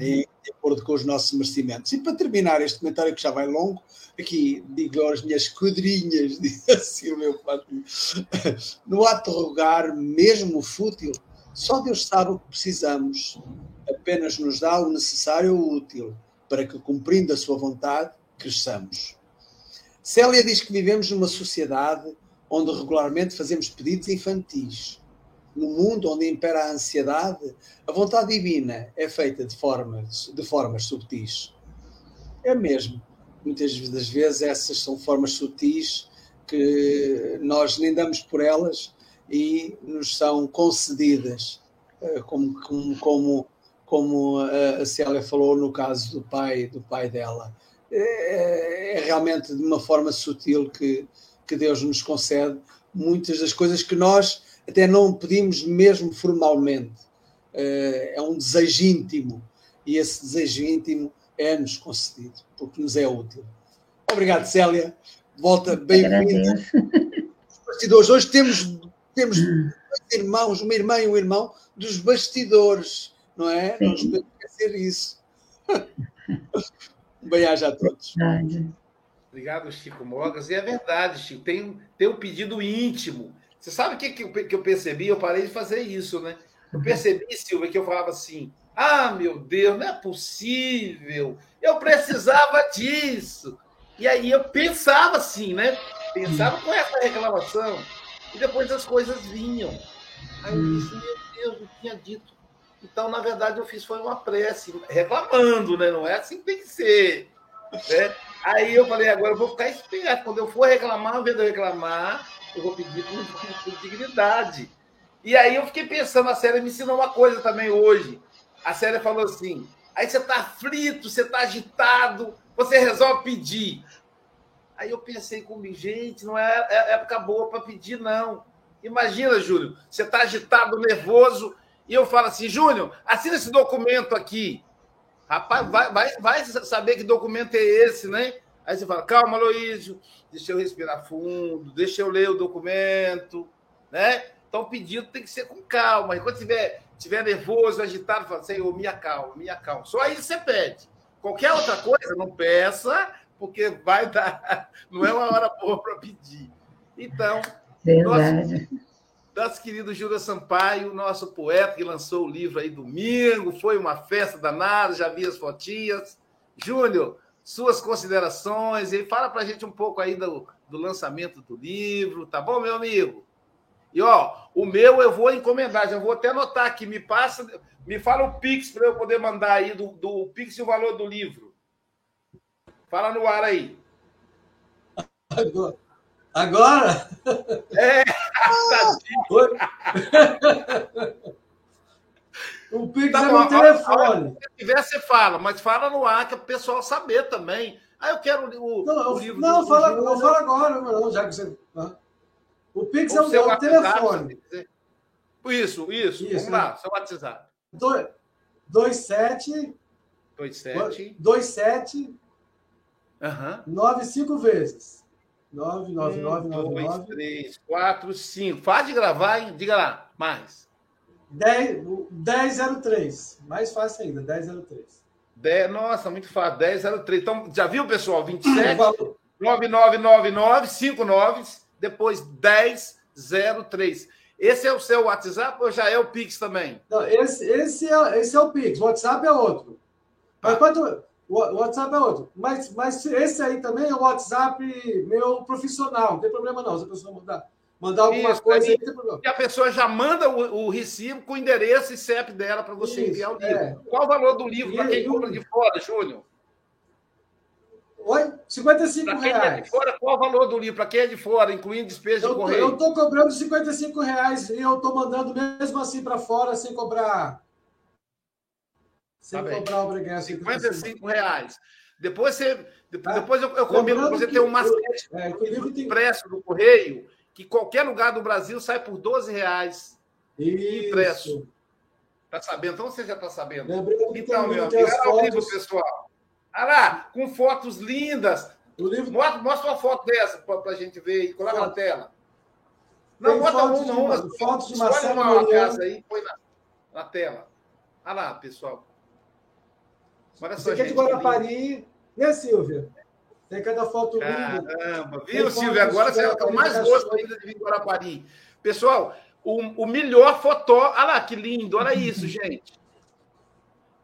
em, de acordo com os nossos merecimentos. E para terminar este comentário que já vai longo, aqui digo as minhas quadrinhas, diz assim o meu pai, no ato de rogar, mesmo fútil, só Deus sabe o que precisamos, apenas nos dá o necessário ou útil para que, cumprindo a sua vontade, cresçamos. Célia diz que vivemos numa sociedade onde regularmente fazemos pedidos infantis. No mundo onde impera a ansiedade, a vontade divina é feita de formas, de formas subtis. É mesmo. Muitas das vezes essas são formas sutis que nós nem damos por elas e nos são concedidas, eh, como, como, como, como a Célia falou no caso do pai, do pai dela. É, é realmente de uma forma sutil que, que Deus nos concede muitas das coisas que nós até não pedimos mesmo formalmente. Eh, é um desejo íntimo e esse desejo íntimo é-nos concedido, porque nos é útil. Obrigado, Célia. Volta bem-vinda. Hoje temos temos dois irmãos, uma irmã e um irmão, dos bastidores, não é? Sim. Não nos podemos esquecer isso. um bem-aja a todos. Obrigado, Chico Mogas. E é verdade, Chico, tem, tem um pedido íntimo. Você sabe o que, que, eu percebi? Eu parei de fazer isso, né? Eu percebi, Silvia, que eu falava assim: ah, meu Deus, não é possível, eu precisava disso. E aí eu pensava assim, né? Pensava com essa reclamação. E depois as coisas vinham. Aí eu disse, meu Deus, eu tinha dito. Então, na verdade, eu fiz foi uma prece, reclamando, né? Não é assim que tem que ser. Né? Aí eu falei, agora eu vou ficar esperto. Quando eu for reclamar, ao invés de eu reclamar, eu vou pedir com, com dignidade. E aí eu fiquei pensando, a Célia me ensinou uma coisa também hoje. A Célia falou assim: aí você está aflito, você está agitado, você resolve pedir. Aí eu pensei comigo, gente, não é, é época boa para pedir, não. Imagina, Júlio, você está agitado, nervoso, e eu falo assim, Júnior, assina esse documento aqui. Rapaz, vai, vai, vai saber que documento é esse, né? Aí você fala, calma, Luísio, deixa eu respirar fundo, deixa eu ler o documento, né? Então, o pedido tem que ser com calma. E quando tiver, tiver nervoso, agitado, fala, Senhor, me acalma, me acalma. Só aí você pede. Qualquer outra coisa, não peça, porque vai dar. Não é uma hora boa para pedir. Então, Verdade. Nosso querido Júlio Sampaio, nosso poeta que lançou o livro aí domingo, foi uma festa danada, já vi as fotinhas. Júnior, suas considerações e fala para a gente um pouco aí do, do lançamento do livro, tá bom, meu amigo? E ó, o meu eu vou encomendar, já vou até anotar aqui, me passa, me fala o Pix para eu poder mandar aí do, do Pix e o valor do livro. Fala no ar aí. Agora? Agora? É! o Pix tá é no telefone. Se tiver, você fala, mas fala no ar, que é o pessoal saber também. Ah, eu quero o, não, o livro. Não, do, fala, do não fala agora, não, já que você. O Pix o é o, telefone. Isso, isso, isso. Vamos lá, seu WhatsApp. 27. 27. 27 Uhum. Nove, cinco vezes. Nove, nove, um, nove, nove, dois, nove. três, quatro, cinco. Faz de gravar, hein? Diga lá, mais. Dez, dez zero três. Mais fácil ainda, dez zero três. Dez, nossa, muito fácil. Dez zero três. Então, já viu, pessoal? 27, 9999, 5 noves, depois 1003. Esse é o seu WhatsApp ou já é o Pix também? Não, esse, esse, é, esse é o Pix, o WhatsApp é outro. Mas quanto, o WhatsApp é outro. Mas, mas esse aí também é o WhatsApp meu profissional, não tem problema não. Se a pessoa mandar, mandar alguma Isso, coisa aí, não tem problema. E a pessoa já manda o, o recibo com o endereço e CEP dela para você Isso, enviar o livro. é. Qual o valor do livro para quem compra de fora, Júnior? Oi? 55 Para quem é reais. de fora, qual o valor do livro? Para quem é de fora, incluindo despesa de Eu tô, correio? eu tô cobrando 55 reais e eu tô mandando mesmo assim para fora sem cobrar. Sem Tá cobrar o ingresso. 55 reais. Depois, você, depois, depois eu, eu combino com você que ter um macete é, tem- impresso do correio, que qualquer lugar do Brasil sai por 12 reais impresso. Tá sabendo? Então você já está sabendo. Lembrando Então, meu amigo, olha o livro, pessoal. Olha lá, com fotos lindas. O livro... mostra, mostra uma foto dessa para a gente ver e coloca na tela. Não, Tem bota fotos uma, de- uma. fotos de Marcelo uma Mariano. casa aí, põe na, na tela. Olha lá, pessoal. Olha só, Você quer de. Guarapari, né, Silvia? Tem cada foto linda. Caramba, viu, Silvio? Agora de você é eu mais gosto ainda de vir em Guarapari. Pessoal, o, o melhor fotógrafo. Olha lá que lindo, olha isso, gente.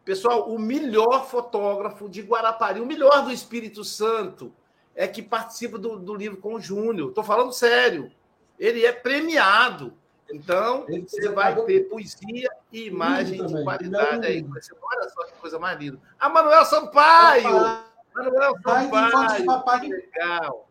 Pessoal, o melhor fotógrafo de Guarapari, o melhor do Espírito Santo, é que participa do, do livro com o Júnior. Estou falando sério. Ele é premiado. Então, você vai ter poesia e imagem de qualidade aí. Você- Olha só que coisa mais linda. A Manuel Sampaio! Manuel Sampaio! papai. Que legal!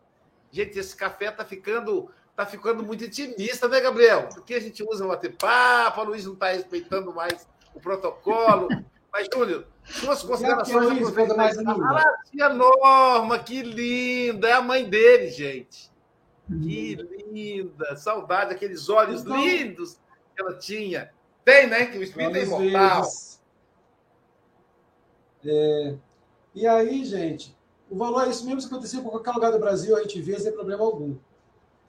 Gente, esse café tá ficando, tá ficando muito intimista, né, Gabriel? Porque a gente usa bater papo, a Luiz não está respeitando mais o protocolo. Mas, Júnior, suas considerações. Coisa mais. Ah, a tia Norma, que linda! É a mãe dele, gente. Que linda! Saudade, aqueles olhos Então- lindos que ela tinha. Tem, né? Que o espírito é imortal. É, e aí, gente, o valor é isso mesmo, se acontecer em qualquer lugar do Brasil, a gente vê sem problema algum.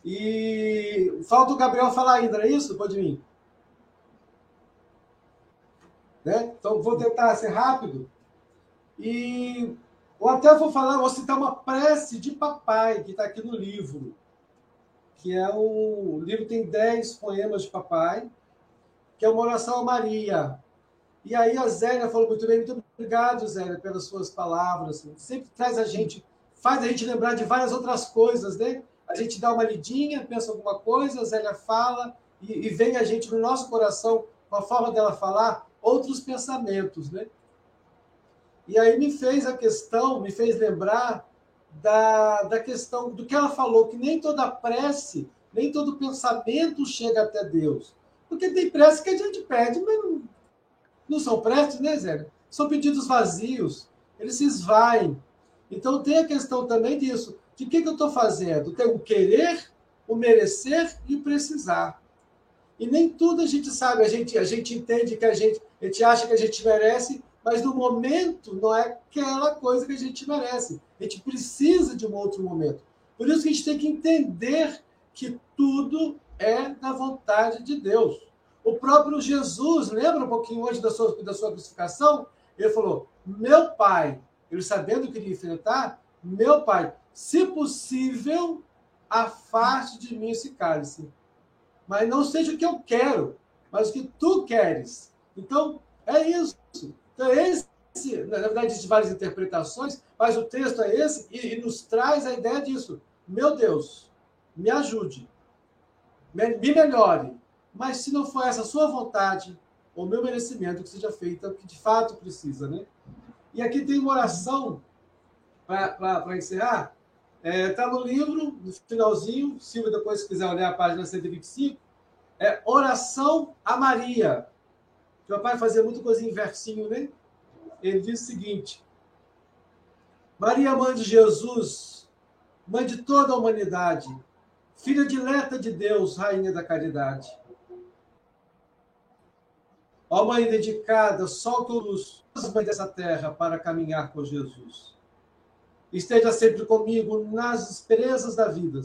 E falta o Gabriel falar ainda, não é isso? Pode vir. Né? Então, vou tentar ser rápido. E ou até vou falar, vou citar uma prece de papai, que está aqui no livro. Que é um. O livro tem 10 poemas de papai, que é uma oração a Maria. E aí a Zélia falou muito bem, muito obrigado, Zélia, pelas suas palavras. Sempre traz a gente, faz a gente lembrar de várias outras coisas, né? A gente dá uma lidinha, pensa alguma coisa, a Zélia fala, e, e vem a gente no nosso coração, com a forma dela falar, outros pensamentos, né? E aí me fez a questão, me fez lembrar da, da questão do que ela falou, que nem toda prece, nem todo pensamento chega até Deus. Porque tem prece que a gente pede, mas não, não são preces, né, Zé? São pedidos vazios, eles se esvaem. Então tem a questão também disso. De que, que eu estou fazendo? Tem o querer, o merecer e precisar. E nem tudo a gente sabe, a gente, a gente entende que a gente, a gente acha que a gente merece, mas no momento não é aquela coisa que a gente merece. A gente precisa de um outro momento. Por isso que a gente tem que entender que tudo é da vontade de Deus. O próprio Jesus, lembra um pouquinho hoje da sua, da sua crucificação? Ele falou: Meu pai, ele sabendo que ele ia enfrentar, meu pai, se possível, afaste de mim esse cálice. Mas não seja o que eu quero, mas o que tu queres. Então, é isso. Então, esse, na verdade, existem várias interpretações, mas o texto é esse e, e nos traz a ideia disso. Meu Deus, me ajude, me, me melhore, mas se não for essa sua vontade ou meu merecimento que seja feita, o que de fato precisa, né? E aqui tem uma oração para encerrar. Está é, tá no livro, no finalzinho, Silvia, depois, se quiser olhar a página 125, é Oração a Maria. Meu pai fazia muita coisa em versinho, né? Ele diz o seguinte: Maria, mãe de Jesus, mãe de toda a humanidade, filha dileta de Deus, rainha da caridade. Ó mãe dedicada, solta luz, mãe dessa terra, para caminhar com Jesus. Esteja sempre comigo nas asperezas da vida,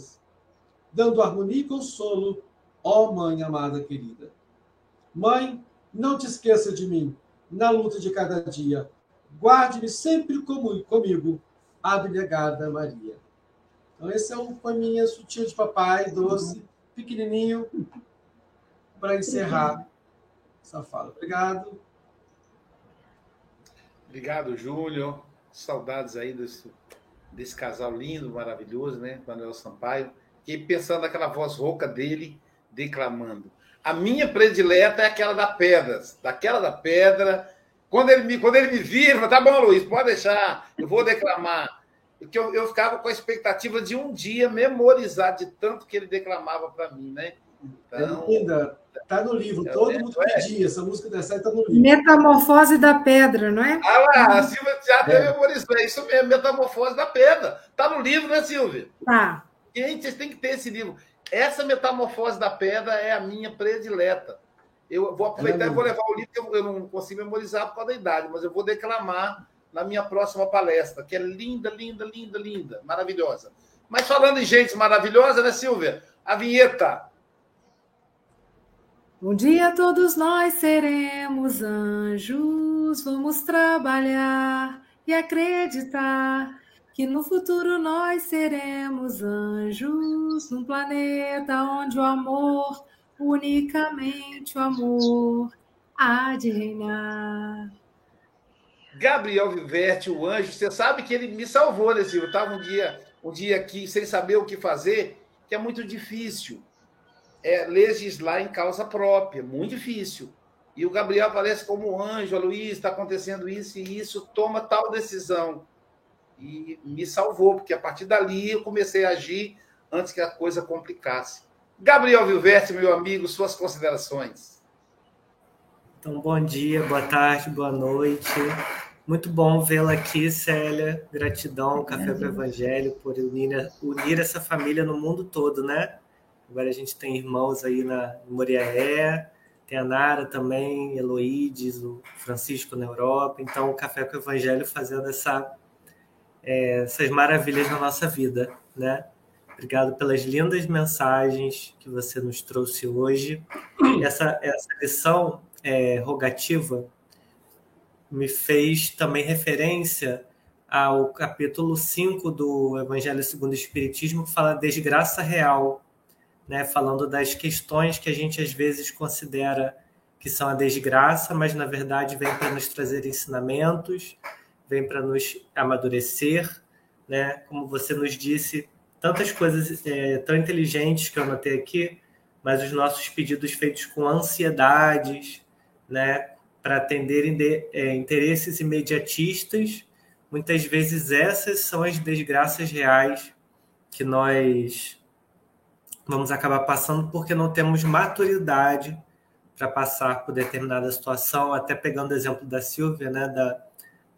dando harmonia e consolo, ó mãe amada querida. Mãe, não te esqueça de mim, na luta de cada dia. Guarde-me sempre comigo, abnegada Maria. Então, esse é um poeminha sutil de papai, doce, pequenininho, para encerrar essa fala. Obrigado. Obrigado, Júlio. Saudades aí desse, desse casal lindo, maravilhoso, né? Manuel Sampaio. E pensando naquela voz rouca dele declamando. A minha predileta é aquela da pedra, daquela da pedra. Quando ele me, quando ele me vira, tá bom, Luiz, pode deixar, eu vou declamar. Porque eu, eu ficava com a expectativa de um dia memorizar de tanto que ele declamava para mim, né? Então, é linda. Tá no livro, é, todo é, mundo pedia. Essa música dessa aí tá no livro. Metamorfose da Pedra, não é? Ah lá, a Silvia já até é. memorizou. É isso mesmo, Metamorfose da Pedra. Tá no livro, né, Silvia? Tá. Gente, vocês têm que ter esse livro. Essa Metamorfose da Pedra é a minha predileta. Eu vou aproveitar e vou levar o livro, que eu não consigo memorizar por causa da idade, mas eu vou declamar na minha próxima palestra, que é linda, linda, linda, linda, maravilhosa. Mas falando em gente maravilhosa, né, Silvia? A vinheta. Um dia todos nós seremos anjos, vamos trabalhar e acreditar que no futuro nós seremos anjos, num planeta onde o amor, unicamente o amor, há de reinar. Gabriel Viverte, o anjo, você sabe que ele me salvou nesse Eu estava um dia, um dia aqui sem saber o que fazer, que é muito difícil é, legislar em causa própria, muito difícil. E o Gabriel aparece como anjo, a Luiz, está acontecendo isso e isso, toma tal decisão. E me salvou, porque a partir dali eu comecei a agir antes que a coisa complicasse. Gabriel Vilverte, meu amigo, suas considerações. Então, bom dia, boa tarde, boa noite. Muito bom vê-la aqui, Célia. Gratidão, Café para o Evangelho, por unir, unir essa família no mundo todo, né? Agora a gente tem irmãos aí na Moriaé, tem a Nara também, Eloídes, o Francisco na Europa. Então, o Café com o Evangelho fazendo essa, é, essas maravilhas na nossa vida, né? Obrigado pelas lindas mensagens que você nos trouxe hoje. Essa, essa lição é, rogativa me fez também referência ao capítulo 5 do Evangelho segundo o Espiritismo, que fala desgraça real, né, falando das questões que a gente às vezes considera que são a desgraça, mas na verdade vem para nos trazer ensinamentos, vem para nos amadurecer, né? Como você nos disse, tantas coisas é, tão inteligentes que eu anotei aqui, mas os nossos pedidos feitos com ansiedades, né? Para atenderem de, é, interesses imediatistas, muitas vezes essas são as desgraças reais que nós vamos acabar passando porque não temos maturidade para passar por determinada situação, até pegando o exemplo da Silvia, né, da,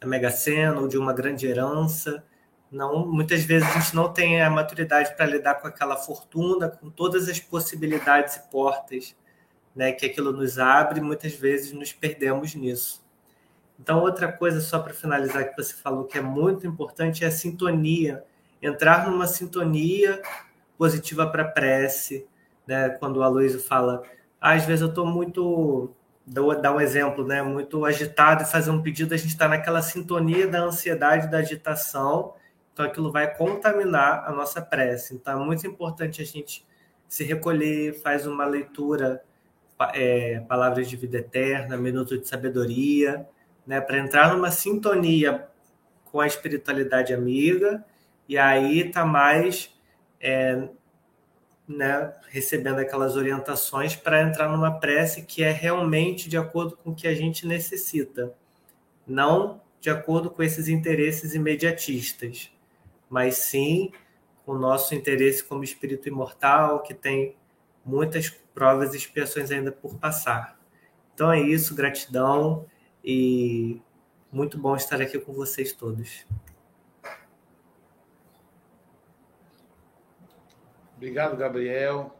da Mega Sena ou de uma grande herança. Não, muitas vezes a gente não tem a maturidade para lidar com aquela fortuna, com todas as possibilidades e portas né, que aquilo nos abre, muitas vezes nos perdemos nisso. Então, outra coisa, só para finalizar, que você falou que é muito importante, é a sintonia. Entrar numa sintonia positiva para prece, né? Quando o Aloysio fala, ah, às vezes eu estou muito, dou dar um exemplo, né? Muito agitado e fazer um pedido, a gente está naquela sintonia da ansiedade, da agitação, então aquilo vai contaminar a nossa prece. Então é muito importante a gente se recolher, faz uma leitura, é, palavras de vida eterna, minuto de sabedoria, né? Para entrar numa sintonia com a espiritualidade amiga e aí tá mais é, né, recebendo aquelas orientações para entrar numa prece que é realmente de acordo com o que a gente necessita, não de acordo com esses interesses imediatistas, mas sim com o nosso interesse como espírito imortal, que tem muitas provas e expiações ainda por passar. Então é isso, gratidão e muito bom estar aqui com vocês todos. Obrigado, Gabriel.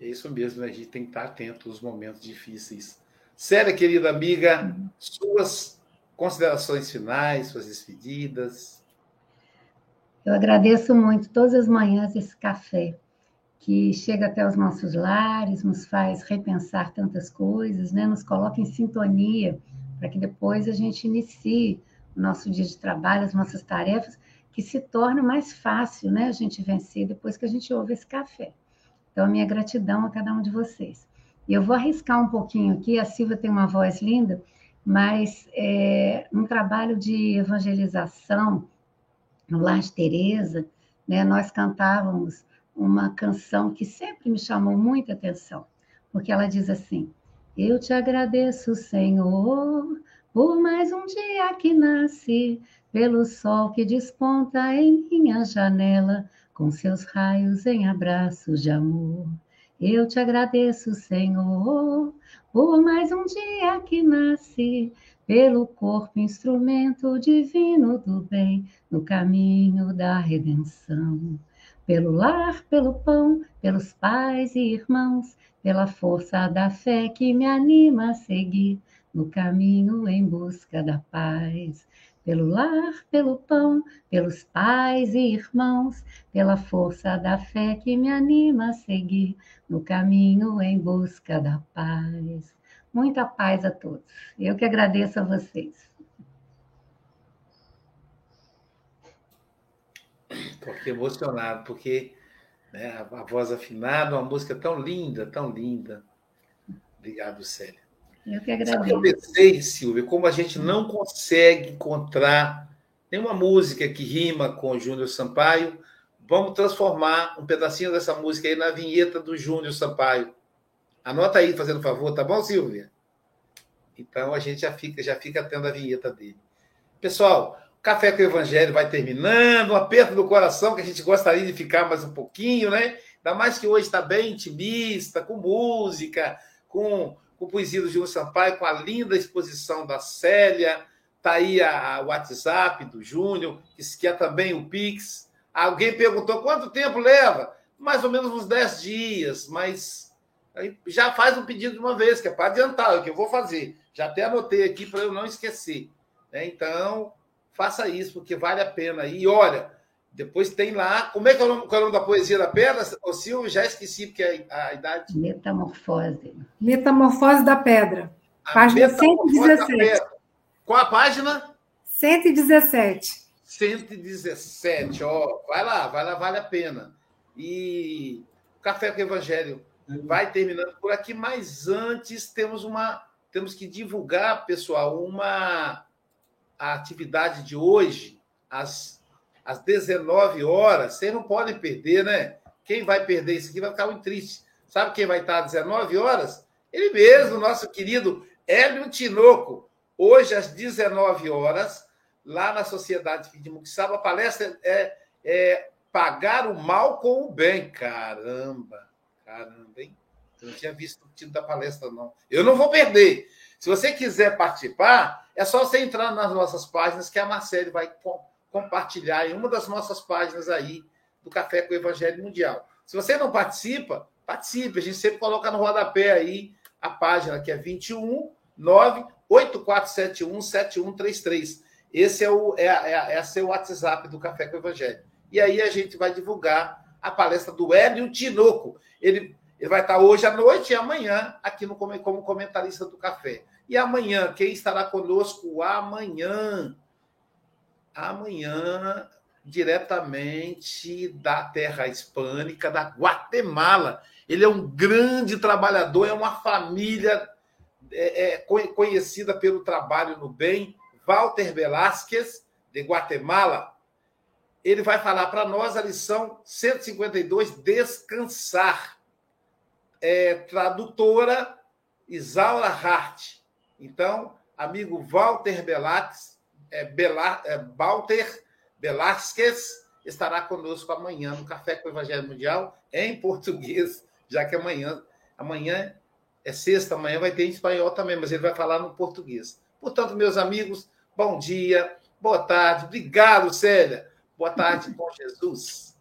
É isso mesmo, né? a gente tem que estar atento aos momentos difíceis. Séria, querida amiga, suas considerações finais, suas despedidas. Eu agradeço muito todas as manhãs esse café que chega até os nossos lares, nos faz repensar tantas coisas, né? nos coloca em sintonia para que depois a gente inicie o nosso dia de trabalho, as nossas tarefas, que se torna mais fácil né, a gente vencer depois que a gente ouve esse café. Então, a minha gratidão a cada um de vocês. Eu vou arriscar um pouquinho aqui, a Silvia tem uma voz linda, mas é, um trabalho de evangelização no Lar de Teresa, né, nós cantávamos uma canção que sempre me chamou muita atenção, porque ela diz assim: Eu te agradeço, Senhor, por mais um dia que nasce, pelo sol que desponta em minha janela, com seus raios em abraços de amor. Eu te agradeço, Senhor, por mais um dia que nasce, pelo corpo instrumento divino do bem, no caminho da redenção. Pelo lar, pelo pão, pelos pais e irmãos, pela força da fé que me anima a seguir no caminho em busca da paz. Pelo lar, pelo pão, pelos pais e irmãos, pela força da fé que me anima a seguir no caminho em busca da paz. Muita paz a todos. Eu que agradeço a vocês. Estou aqui emocionado, porque né, a voz afinada, uma música tão linda, tão linda. Obrigado, Célia. Eu que agradeço. eu pensei, Silvia, como a gente não consegue encontrar nenhuma música que rima com o Júnior Sampaio, vamos transformar um pedacinho dessa música aí na vinheta do Júnior Sampaio. Anota aí, fazendo favor, tá bom, Silvia? Então a gente já fica, já fica tendo a vinheta dele. Pessoal, Café com o Evangelho vai terminando, um aperto do coração que a gente gostaria de ficar mais um pouquinho, né? Ainda mais que hoje está bem intimista, com música, com com poesia do Júlio Sampaio, com a linda exposição da Célia, está aí a WhatsApp do Júnior, que, que é também o Pix. Alguém perguntou quanto tempo leva? Mais ou menos uns 10 dias, mas já faz um pedido de uma vez, que é para adiantar, é o que eu vou fazer. Já até anotei aqui para eu não esquecer. Né? Então, faça isso, porque vale a pena. E olha, depois tem lá. Como é que é o nome, é o nome da poesia da pedra? O Silvio, já esqueci, porque é a, a idade. Metamorfose. Metamorfose da pedra. A página 117. Qual a página? 117. 117, ó. Vai lá, vai lá, vale a pena. E o Café com o Evangelho vai terminando por aqui, mas antes temos uma. Temos que divulgar, pessoal, uma a atividade de hoje, às às 19 horas, vocês não podem perder, né? Quem vai perder isso aqui vai ficar muito triste. Sabe quem vai estar às 19 horas? Ele mesmo, nosso querido Hélio Tinoco. Hoje, às 19 horas, lá na Sociedade de Muxaba, a palestra é, é Pagar o Mal com o Bem. Caramba, caramba, hein? Eu não tinha visto o título da palestra, não. Eu não vou perder. Se você quiser participar, é só você entrar nas nossas páginas que a Marcele vai compartilhar em uma das nossas páginas aí do Café com o Evangelho Mundial. Se você não participa, participe. A gente sempre coloca no rodapé aí a página que é 21 98471 7133. Esse é o, é, é, é o WhatsApp do Café com o Evangelho. E aí a gente vai divulgar a palestra do Hélio Tinoco. Ele, ele vai estar hoje à noite e amanhã aqui no, como comentarista do Café. E amanhã, quem estará conosco amanhã? amanhã, diretamente da terra hispânica, da Guatemala. Ele é um grande trabalhador, é uma família é, é, conhecida pelo trabalho no bem. Walter Velázquez, de Guatemala, ele vai falar para nós a lição 152, Descansar. É, tradutora Isaura Hart. Então, amigo Walter Velázquez, é, Bela, é, Walter Velasquez estará conosco amanhã no Café com o Evangelho Mundial em português, já que amanhã, amanhã é sexta, amanhã vai ter em espanhol também, mas ele vai falar no português. Portanto, meus amigos, bom dia, boa tarde, obrigado, Célia. Boa tarde com Jesus.